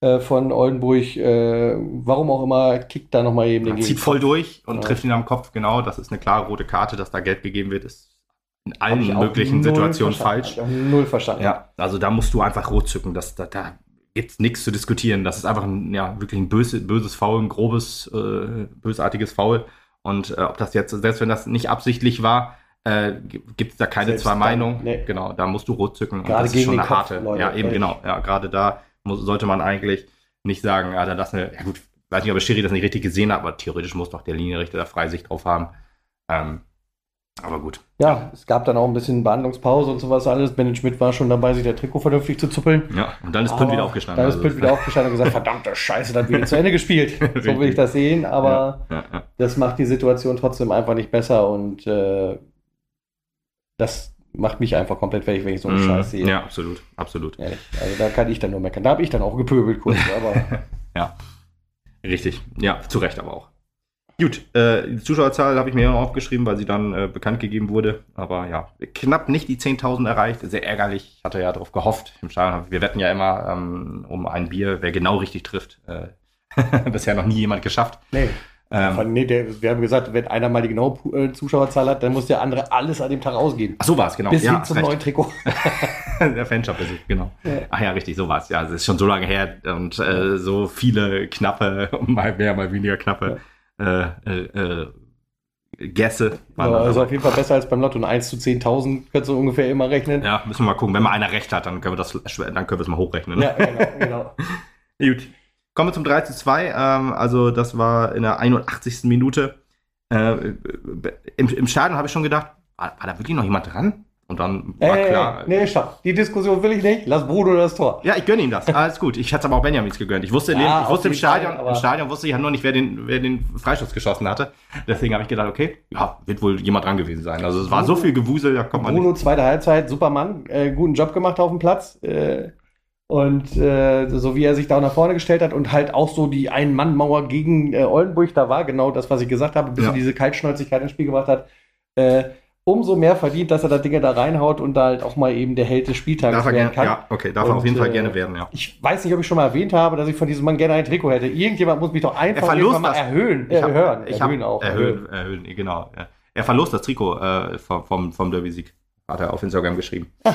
Äh, von Oldenburg, äh, warum auch immer, kickt da nochmal eben den Gegner. Zieht voll durch und ja. trifft ihn am Kopf, genau. Das ist eine klare rote Karte, dass da Geld gegeben wird, ist in allen möglichen Situationen falsch. Ich null verstanden. Ja, also da musst du einfach rot zücken. Das, da, da gibt es nichts zu diskutieren. Das ist einfach ein, ja, wirklich ein böse, böses Foul, ein grobes, äh, bösartiges Foul. Und äh, ob das jetzt, selbst wenn das nicht absichtlich war, äh, gibt es da keine selbst zwei Meinungen. Nee. Genau, da musst du rot zücken. Gerade das gegen ist schon eine harte. Leute, ja, eben genau. Ja, gerade da muss, sollte man eigentlich nicht sagen, ja, dann lass eine, ja gut, weiß nicht, ob der Schiri das nicht richtig gesehen hat, aber theoretisch muss doch der Linienrichter da Freisicht drauf haben. Ähm, aber gut. Ja, es gab dann auch ein bisschen Behandlungspause und sowas alles. Schmidt war schon dabei, sich der Trikot vernünftig zu zuppeln. Ja, und dann ist Pünd wieder aufgestanden. Dann ist Pünd wieder aufgestanden und gesagt, verdammte Scheiße, dann wieder zu Ende gespielt. so will ich das sehen, aber ja, ja, ja. das macht die Situation trotzdem einfach nicht besser und äh, das macht mich einfach komplett fertig, wenn ich so einen mm, Scheiß sehe. Ja, absolut, absolut. Ehrlich. Also da kann ich dann nur meckern. Da habe ich dann auch gepöbelt kurz, aber. ja. Richtig. Ja, zu Recht aber auch. Gut, äh, die Zuschauerzahl habe ich mir auch aufgeschrieben, weil sie dann äh, bekannt gegeben wurde. Aber ja, knapp nicht die 10.000 erreicht. Sehr ärgerlich. Ich hatte ja darauf gehofft. Im Stadion, wir wetten ja immer ähm, um ein Bier, wer genau richtig trifft. Äh, bisher noch nie jemand geschafft. Nee. Ähm, nee, der, wir haben gesagt, wenn einer mal die genaue äh, Zuschauerzahl hat, dann muss der andere alles an dem Tag ausgeben. Ach, so war es, genau. Bis ja, hin zum recht. neuen Trikot. der Fanshop-Besuch, genau. Ja. Ach ja, richtig, so war es. Ja, es ist schon so lange her und äh, so viele knappe, mal mehr, mal weniger knappe ja. äh, äh, Gäste. Ja, also auf jeden Fall besser als beim Lotto. Ein 1 zu 10.000 kannst du ungefähr immer rechnen. Ja, müssen wir mal gucken. Wenn mal einer recht hat, dann können wir das, dann können wir es mal hochrechnen. Ja, genau, genau. Gut. Kommen wir zum 3 zu 2. Ähm, also, das war in der 81. Minute. Äh, im, Im Stadion habe ich schon gedacht, war, war, da wirklich noch jemand dran? Und dann war äh, klar. Nee, stopp. Die Diskussion will ich nicht. Lass Bruno das Tor. Ja, ich gönne ihm das. Alles gut. Ich hätte es aber auch Benjamins gegönnt. Ich wusste, ja, ich wusste im Stadion, Fall, im Stadion wusste ich ja nur nicht, wer den, wer den Freischuss geschossen hatte. Deswegen habe ich gedacht, okay, ja, wird wohl jemand dran gewesen sein. Also es war so viel Gewusel, da kommt man Bruno, nicht. zweite Halbzeit, Supermann, äh, guten Job gemacht auf dem Platz. Äh, und äh, so wie er sich da nach vorne gestellt hat und halt auch so die Ein-Mann-Mauer gegen äh, Oldenburg da war, genau das, was ich gesagt habe, bis ja. er diese Kaltschnäuzigkeit ins Spiel gebracht hat, äh, umso mehr verdient, dass er da Dinge da reinhaut und da halt auch mal eben der Held des Spieltages darf werden kann. Ja, okay, darf und, er auf jeden Fall äh, gerne werden, ja. Ich weiß nicht, ob ich schon mal erwähnt habe, dass ich von diesem Mann gerne ein Trikot hätte. Irgendjemand muss mich doch einfach irgendwann mal erhöhen, ich hab, erhöhen, ich erhöhen auch. Erhöhen, erhöhen, erhöhen genau. Er verlost das Trikot äh, vom, vom, vom Derby-Sieg. Hat er auf Instagram geschrieben. Ah.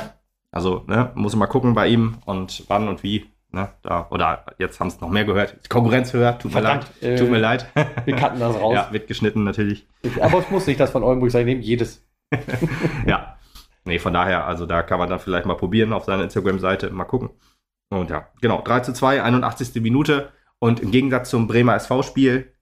Also, ne, muss mal gucken bei ihm und wann und wie. Ne, da, oder jetzt haben es noch mehr gehört. Die Konkurrenz hört, tut Verdammt, mir leid. äh, tut mir leid. Wir kannten das raus. ja, wird geschnitten natürlich. Ich, aber es muss nicht das von Oldenburg sein, nehmen jedes. ja. Nee, von daher, also da kann man dann vielleicht mal probieren auf seiner Instagram-Seite, mal gucken. Und ja, genau, 3 zu 2, 81. Minute. Und im Gegensatz zum Bremer SV-Spiel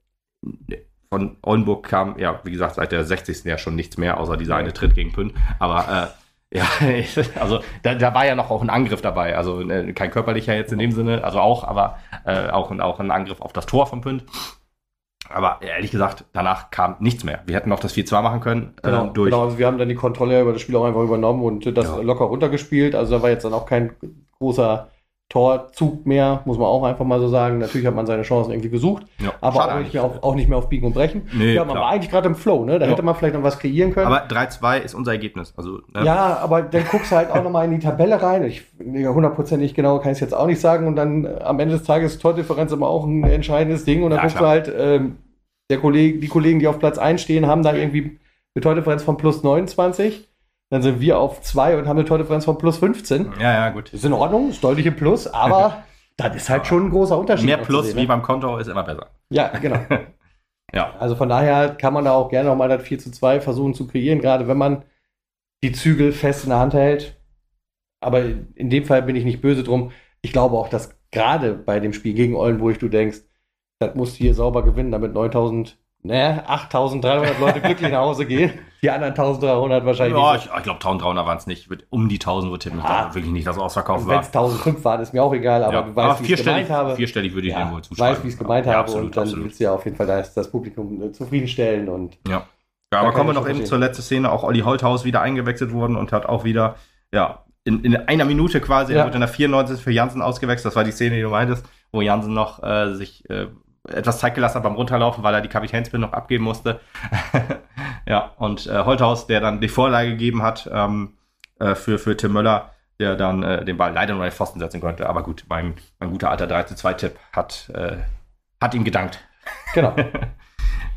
von Oldenburg kam, ja, wie gesagt, seit der 60. ja schon nichts mehr, außer dieser eine Tritt gegen Pünn. Aber äh, ja, also da, da war ja noch auch ein Angriff dabei. Also äh, kein körperlicher jetzt in dem Sinne, also auch, aber äh, auch, ein- auch ein Angriff auf das Tor von Pünd. Aber ehrlich gesagt, danach kam nichts mehr. Wir hätten noch das 4-2 machen können. Genau, äh, durch. genau, also wir haben dann die Kontrolle über das Spiel auch einfach übernommen und das Ja. locker runtergespielt. Also da war jetzt dann auch kein großer Torzug mehr, muss man auch einfach mal so sagen. Natürlich hat man seine Chancen irgendwie gesucht, Ja, aber auch nicht, eigentlich. mehr auf, auch nicht mehr auf Biegen und Brechen. Nee, ja, man klar. war eigentlich gerade im Flow, ne? Da Ja. hätte man vielleicht noch was kreieren können. Aber 3-2 ist unser Ergebnis. Also, ne? ja, aber dann guckst du halt auch nochmal in die Tabelle rein. Ich ja, hundertprozentig genau kann ich es jetzt auch nicht sagen. Und dann äh, am Ende des Tages ist Tordifferenz immer auch ein entscheidendes Ding. Und dann Ja, guckst klar. du halt, ähm, der Kollege, die Kollegen, die auf Platz 1 stehen, haben dann irgendwie eine Tordifferenz von plus 29. Dann sind wir auf 2 und haben eine Tordifferenz von plus 15. ja, ja, gut. Ist in Ordnung, ist deutlich im Plus, aber das ist halt schon ein großer Unterschied. Mehr Plus sehen, wie ne? beim Konto ist immer besser. Ja, genau. Ja. Also von daher kann man da auch gerne nochmal das 4 zu 2 versuchen zu kreieren, gerade wenn man die Zügel fest in der Hand hält. Aber in dem Fall bin ich nicht böse drum. Ich glaube auch, dass gerade bei dem Spiel gegen Oldenburg du denkst, das musst du hier sauber gewinnen, damit 9000, ne, 8300 Leute glücklich nach Hause gehen. Die anderen 1300 wahrscheinlich Ja, nicht. ich, ich glaube 1300 waren es nicht. Um die 1000 wird tippen. Ich Ah. wirklich nicht, dass ausverkauft Wenn war. es 1005 waren, ist mir auch egal, aber ja. du weißt, wie ich es gemeint habe. vierstellig würde ich ja, dem wohl zuschreiben. weiß, wie ich es gemeint ja, habe absolut, und dann absolut. willst du ja auf jeden Fall das, das Publikum äh, zufriedenstellen und Ja, Da aber kommen wir noch eben verstehen. zur letzten Szene. Auch Olli Holthaus wieder eingewechselt worden und hat auch wieder, ja, in, in einer Minute quasi, Ja. er wird in der 94 für Jansen ausgewechselt. Das war die Szene, die du meintest, wo Jansen noch äh, sich äh, etwas Zeit gelassen hat beim Runterlaufen, weil er die Kapitänspin noch abgeben musste. ja, und äh, Holthaus, der dann die Vorlage gegeben hat ähm, äh, für, für Tim Möller, der dann äh, den Ball leider nur in den Pfosten setzen konnte. Aber gut, mein, mein guter alter 3 zu 2 Tipp hat, äh, hat ihm gedankt. genau.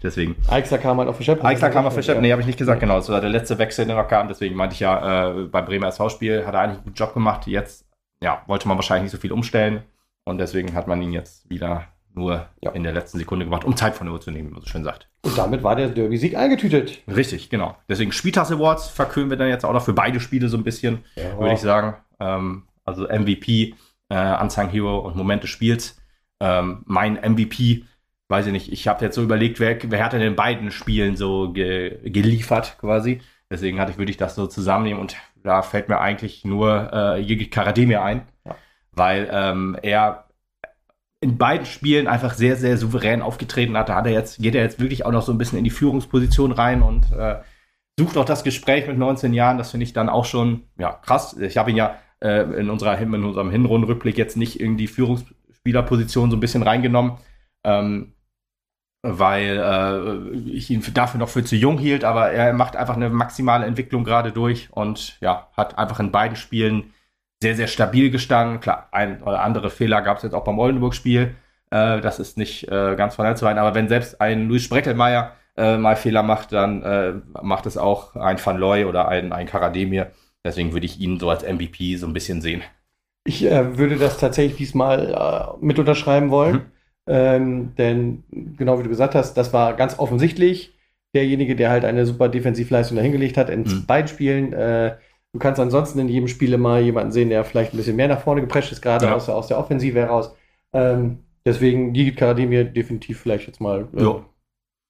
Deswegen. Eichser kam halt auf die Scheppe. Eichler kam auf. Nee, Ja. habe ich nicht gesagt, genau. Das war der letzte Wechsel, der noch kam. Deswegen meinte ich ja, äh, beim Bremer SV-Spiel hat er eigentlich einen guten Job gemacht. Jetzt, ja, wollte man wahrscheinlich nicht so viel umstellen. Und deswegen hat man ihn jetzt wieder nur Ja. in der letzten Sekunde gemacht, um Zeit von der Uhr zu nehmen, wie man so schön sagt. Und damit war der Derby-Sieg eingetütet. Richtig, genau. Deswegen Spieltags Awards verkünden wir dann jetzt auch noch für beide Spiele so ein bisschen, Ja. würde ich sagen. Ähm, also MVP, äh, Unsung Hero und Moment des Spiels. Ähm, mein MVP, weiß ich nicht, ich habe jetzt so überlegt, wer, wer hat denn in beiden Spielen so ge geliefert quasi. Deswegen hatte ich, würde ich das so zusammennehmen und da fällt mir eigentlich nur äh, Jigit Karademir ein, Ja. weil ähm, er in beiden Spielen einfach sehr, sehr souverän aufgetreten hat. Da hat er jetzt, geht er jetzt wirklich auch noch so ein bisschen in die Führungsposition rein und äh, sucht auch das Gespräch mit 19 Jahren. Das finde ich dann auch schon ja, krass. Ich habe ihn ja äh, in, unserer, in unserem Hinrundenrückblick jetzt nicht in die Führungsspielerposition so ein bisschen reingenommen, ähm, weil äh, ich ihn dafür noch für zu jung hielt. Aber er macht einfach eine maximale Entwicklung gerade durch und ja, hat einfach in beiden Spielen sehr, sehr stabil gestanden. Klar, ein oder andere Fehler gab es jetzt auch beim Oldenburg-Spiel. Äh, das ist nicht äh, ganz von zu sein. Aber wenn selbst ein Luis Spreckelmeier äh, mal Fehler macht, dann äh, macht es auch ein Van Looy oder ein, ein Karademir. Deswegen würde ich ihn so als MVP so ein bisschen sehen. Ich äh, würde das tatsächlich diesmal äh, mit unterschreiben wollen. Mhm. Ähm, denn genau wie du gesagt hast, das war ganz offensichtlich derjenige, der halt eine super Defensivleistung dahingelegt hat in Mhm. beiden Spielen. Äh, du kannst ansonsten in jedem Spiel immer jemanden sehen, der vielleicht ein bisschen mehr nach vorne geprescht ist, gerade Ja. aus, der- aus der Offensive heraus. Ähm, deswegen Gigit Karademir definitiv vielleicht jetzt mal äh, Ja.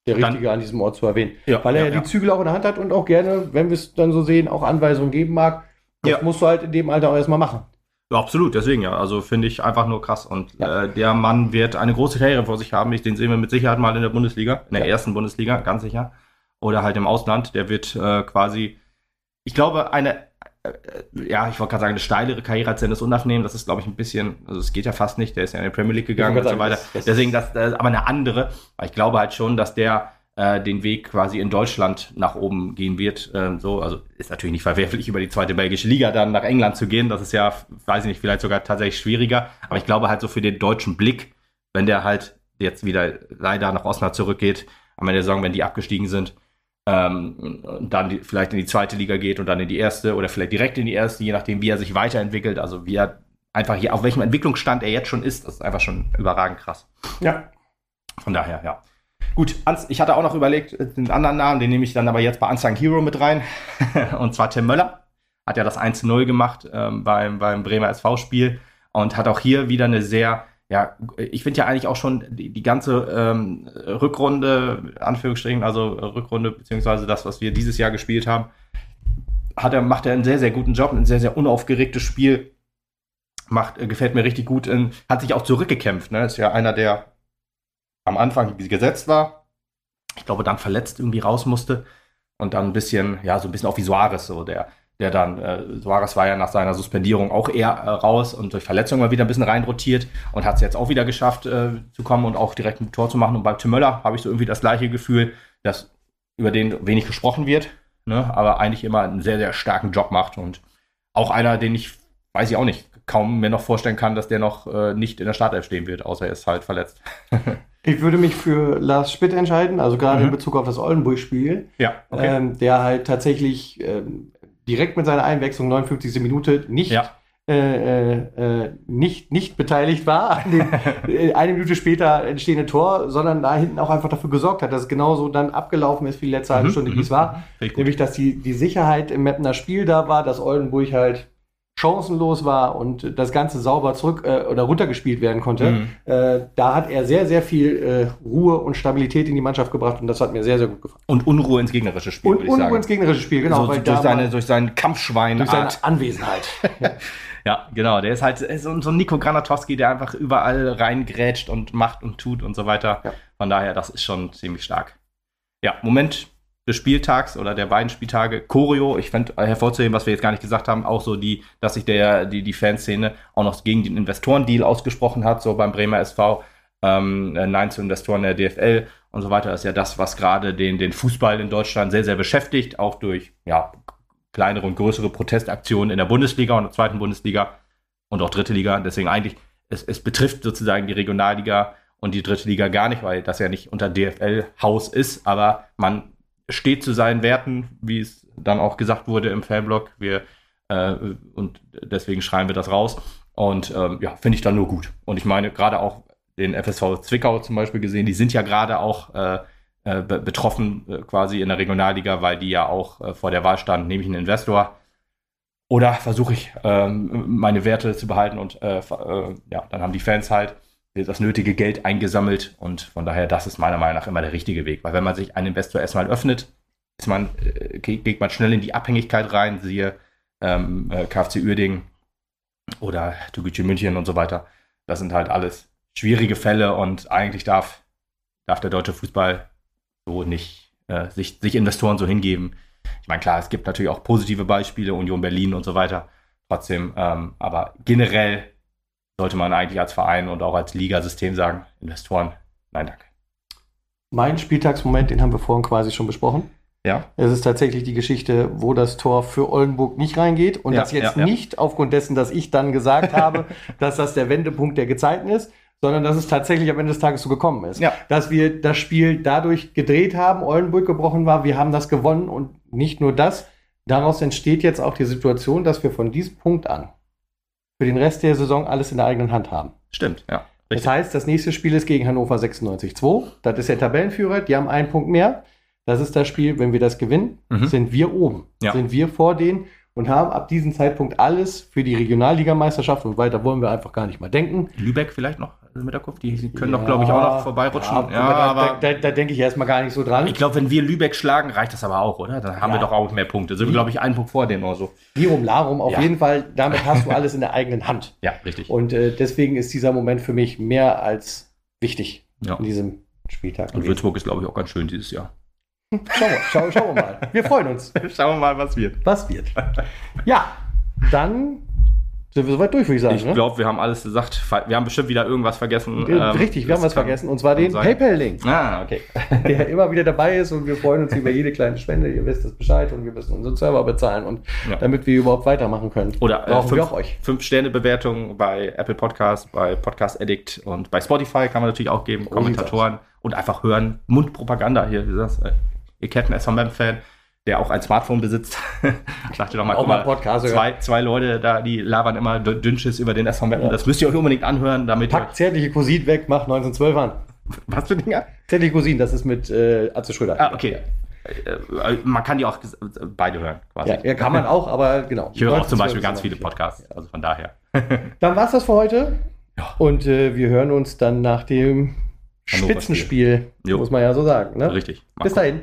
der Dann- Richtige an diesem Ort zu erwähnen. Ja, Weil er ja, die Zügel auch in der Hand hat und auch gerne, wenn wir es dann so sehen, auch Anweisungen geben mag. Das musst du halt in dem Alter auch erstmal machen. Ja, absolut, deswegen ja. Also finde ich einfach nur krass. Und Ja. äh, der Mann wird eine große Karriere vor sich haben. Ich, den sehen wir mit Sicherheit mal in der Bundesliga, in der Ja. ersten Bundesliga, ganz sicher. Oder halt im Ausland. Der wird äh, quasi, ich glaube, eine, ja, ich wollte gerade sagen, eine steilere Karriere als Dennis Undaff. Das ist, glaube ich, ein bisschen, also es geht ja fast nicht. Der ist ja in die Premier League gegangen und so weiter. das- das- Deswegen, das, das ist aber eine andere. Aber ich glaube halt schon, dass der äh, den Weg quasi in Deutschland nach oben gehen wird. Ähm, so, also ist natürlich nicht verwerflich, über die zweite belgische Liga dann nach England zu gehen. Das ist ja, weiß ich nicht, vielleicht sogar tatsächlich schwieriger. Aber ich glaube halt so für den deutschen Blick, wenn der halt jetzt wieder leider nach Osnabrück zurückgeht, am Ende der Saison, wenn die abgestiegen sind, ähm, dann die, vielleicht in die zweite Liga geht und dann in die erste oder vielleicht direkt in die erste, je nachdem, wie er sich weiterentwickelt. Also wie er einfach hier, auf welchem Entwicklungsstand er jetzt schon ist, das ist einfach schon überragend krass. Ja. Von daher, ja. Gut, ich hatte auch noch überlegt, den anderen Namen, den nehme ich dann aber jetzt bei Unsung Hero mit rein. und zwar Tim Möller. Hat ja das 1-0 gemacht ähm, beim, beim Bremer SV-Spiel und hat auch hier wieder eine sehr ja, ich finde ja eigentlich auch schon die, die ganze ähm, Rückrunde, Anführungsstrichen, also Rückrunde, beziehungsweise das, was wir dieses Jahr gespielt haben, hat er, macht er einen sehr, sehr guten Job, ein sehr, sehr unaufgeregtes Spiel. Macht, äh, gefällt mir richtig gut, in, hat sich auch zurückgekämpft, ne? Ist ja einer, der am Anfang gesetzt war. Ich glaube, dann verletzt irgendwie raus musste und dann ein bisschen, ja, so ein bisschen auf wie Suarez, so der der dann, äh, Suarez war ja nach seiner Suspendierung auch eher äh, raus und durch Verletzungen mal wieder ein bisschen reinrotiert und hat es jetzt auch wieder geschafft äh, zu kommen und auch direkt ein Tor zu machen. Und bei Tim Möller habe ich so irgendwie das gleiche Gefühl, dass über den wenig gesprochen wird, ne, aber eigentlich immer einen sehr, sehr starken Job macht und auch einer, den ich, weiß ich auch nicht, kaum mir noch vorstellen kann, dass der noch äh, nicht in der Startelf stehen wird, außer er ist halt verletzt. ich würde mich für Lars Spitt entscheiden, also gerade mhm. in Bezug auf das Oldenburg-Spiel. Ja, okay. ähm, der halt tatsächlich ähm, direkt mit seiner Einwechslung 59. Minute nicht, ja. äh, äh, nicht, nicht beteiligt war an dem äh, eine Minute später entstehende Tor, sondern da hinten auch einfach dafür gesorgt hat, dass es genauso dann abgelaufen ist wie die letzte halbe mhm, Stunde, wie es mhm. war. Nämlich, dass die, die Sicherheit im Mapner Spiel da war, dass Oldenburg halt chancenlos war und das Ganze sauber zurück äh, oder runtergespielt werden konnte. Mhm. Äh, da hat er sehr, sehr viel äh, Ruhe und Stabilität in die Mannschaft gebracht und das hat mir sehr, sehr gut gefallen. Und Unruhe ins gegnerische Spiel. Und Unruhe sagen. ins gegnerische Spiel, genau. So, durch, seine, durch seinen Kampfschwein. Durch seine Anwesenheit. ja. ja. genau. Der ist halt so, so ein Nico Granatowski, der einfach überall reingrätscht und macht und tut und so weiter. Ja. Von daher, das ist schon ziemlich stark. Ja, Moment des Spieltags oder der beiden Spieltage. Choreo, ich fand hervorzuheben, was wir jetzt gar nicht gesagt haben, auch so die, dass sich der, die, die Fanszene auch noch gegen den Investorendeal ausgesprochen hat, so beim Bremer SV. Ähm, äh, Nein zu Investoren der DFL und so weiter, ist ja das, was gerade den, den Fußball in Deutschland sehr, sehr beschäftigt, auch durch ja, kleinere und größere Protestaktionen in der Bundesliga und der zweiten Bundesliga und auch dritte Liga. Deswegen eigentlich, es, es betrifft sozusagen die Regionalliga und die dritte Liga gar nicht, weil das ja nicht unter DFL-Haus ist, aber man steht zu seinen Werten, wie es dann auch gesagt wurde im Fanblog. Wir, äh, und deswegen schreiben wir das raus. Und ähm, ja, finde ich dann nur gut. Und ich meine, gerade auch den FSV Zwickau zum Beispiel gesehen, die sind ja gerade auch äh, äh, betroffen äh, quasi in der Regionalliga, weil die ja auch äh, vor der Wahl standen, nehme ich einen Investor oder versuche ich ähm, meine Werte zu behalten und äh, äh, ja, dann haben die Fans halt das nötige Geld eingesammelt und von daher, das ist meiner Meinung nach immer der richtige Weg. Weil wenn man sich einen Investor erstmal öffnet, ist man, äh, geht man schnell in die Abhängigkeit rein, siehe ähm, äh, KfC Uerdingen oder Tuguchi München und so weiter. Das sind halt alles schwierige Fälle und eigentlich darf, darf der deutsche Fußball so nicht äh, sich, sich Investoren so hingeben. Ich meine, klar, es gibt natürlich auch positive Beispiele, Union Berlin und so weiter. Trotzdem, ähm, aber generell sollte man eigentlich als Verein und auch als Ligasystem sagen, Investoren, nein, danke. Mein Spieltagsmoment, den haben wir vorhin quasi schon besprochen. Ja. Es ist tatsächlich die Geschichte, wo das Tor für Oldenburg nicht reingeht. Und ja, das jetzt ja, ja. nicht aufgrund dessen, dass ich dann gesagt habe, dass das der Wendepunkt der Gezeiten ist, sondern dass es tatsächlich am Ende des Tages so gekommen ist. Dass wir das Spiel dadurch gedreht haben, Oldenburg gebrochen war, wir haben das gewonnen und nicht nur das. Daraus entsteht jetzt auch die Situation, dass wir von diesem Punkt an für den Rest der Saison alles in der eigenen Hand haben. Stimmt, ja. Richtig. Das heißt, das nächste Spiel ist gegen Hannover 96-2. Das ist der Tabellenführer, die haben einen Punkt mehr. Das ist das Spiel, wenn wir das gewinnen, mhm. sind wir oben. Ja. Sind wir vor denen und haben ab diesem Zeitpunkt alles für die Regionalligameisterschaft und weiter wollen wir einfach gar nicht mal denken. Lübeck vielleicht noch mit der Kopf, die können ja, doch, glaube ich, auch noch vorbeirutschen. Ja, ja aber da, da, da, denke ich erstmal gar nicht so dran. Ich glaube, wenn wir Lübeck schlagen, reicht das aber auch, oder? Dann haben ja. wir doch auch mehr Punkte. Sind wir, glaube ich, einen Punkt vor denen oder so. Lirum Larum, auf jeden Fall, damit hast du alles in der eigenen Hand. Ja, richtig. Und äh, deswegen ist dieser Moment für mich mehr als wichtig in diesem Spieltag. Und Würzburg ist, glaube ich, auch ganz schön dieses Jahr. Schauen wir, schau, schauen wir mal. Wir freuen uns. schauen wir mal, was wird. Was wird. Ja, dann sind wir soweit durch, würde ich sagen. Ich ne? glaube, wir haben alles gesagt. Wir haben bestimmt wieder irgendwas vergessen. Ähm, Richtig, wir haben was vergessen. Und zwar den PayPal-Link. Ah, okay. Der immer wieder dabei ist und wir freuen uns über jede kleine Spende. Ihr wisst es Bescheid und wir müssen unseren Server bezahlen und ja. damit wir überhaupt weitermachen können. Oder äh, fünf, fünf Sterne Bewertung bei Apple Podcast, bei Podcast Addict und bei Spotify kann man natürlich auch geben. Oh, Kommentatoren und einfach hören. Mundpropaganda hier. Wie das, äh, ihr kennt einen SVM-Fan, der auch ein Smartphone besitzt. Sagte doch mal, Auch mal Podcast zwei, zwei Leute da, die labern immer dün- Dünnschiss über den SVM. Ja. Das müsst ihr euch unbedingt anhören, damit Packt zärtliche Cousin weg, macht 1912 an. Was für Dinger? Zärtliche Cousin, das ist mit äh, Atze Schröder. Ah, okay. Äh, man kann die auch ges- beide hören, quasi. Ja, ja, kann man auch, aber genau. Ich höre auch zum 1912 Beispiel ganz viele. Podcasts, also von daher. Dann war's das für heute. Ja. Und äh, wir hören uns dann nach dem. Spitzenspiel, muss man ja so sagen. Ne? Richtig. Bis dahin.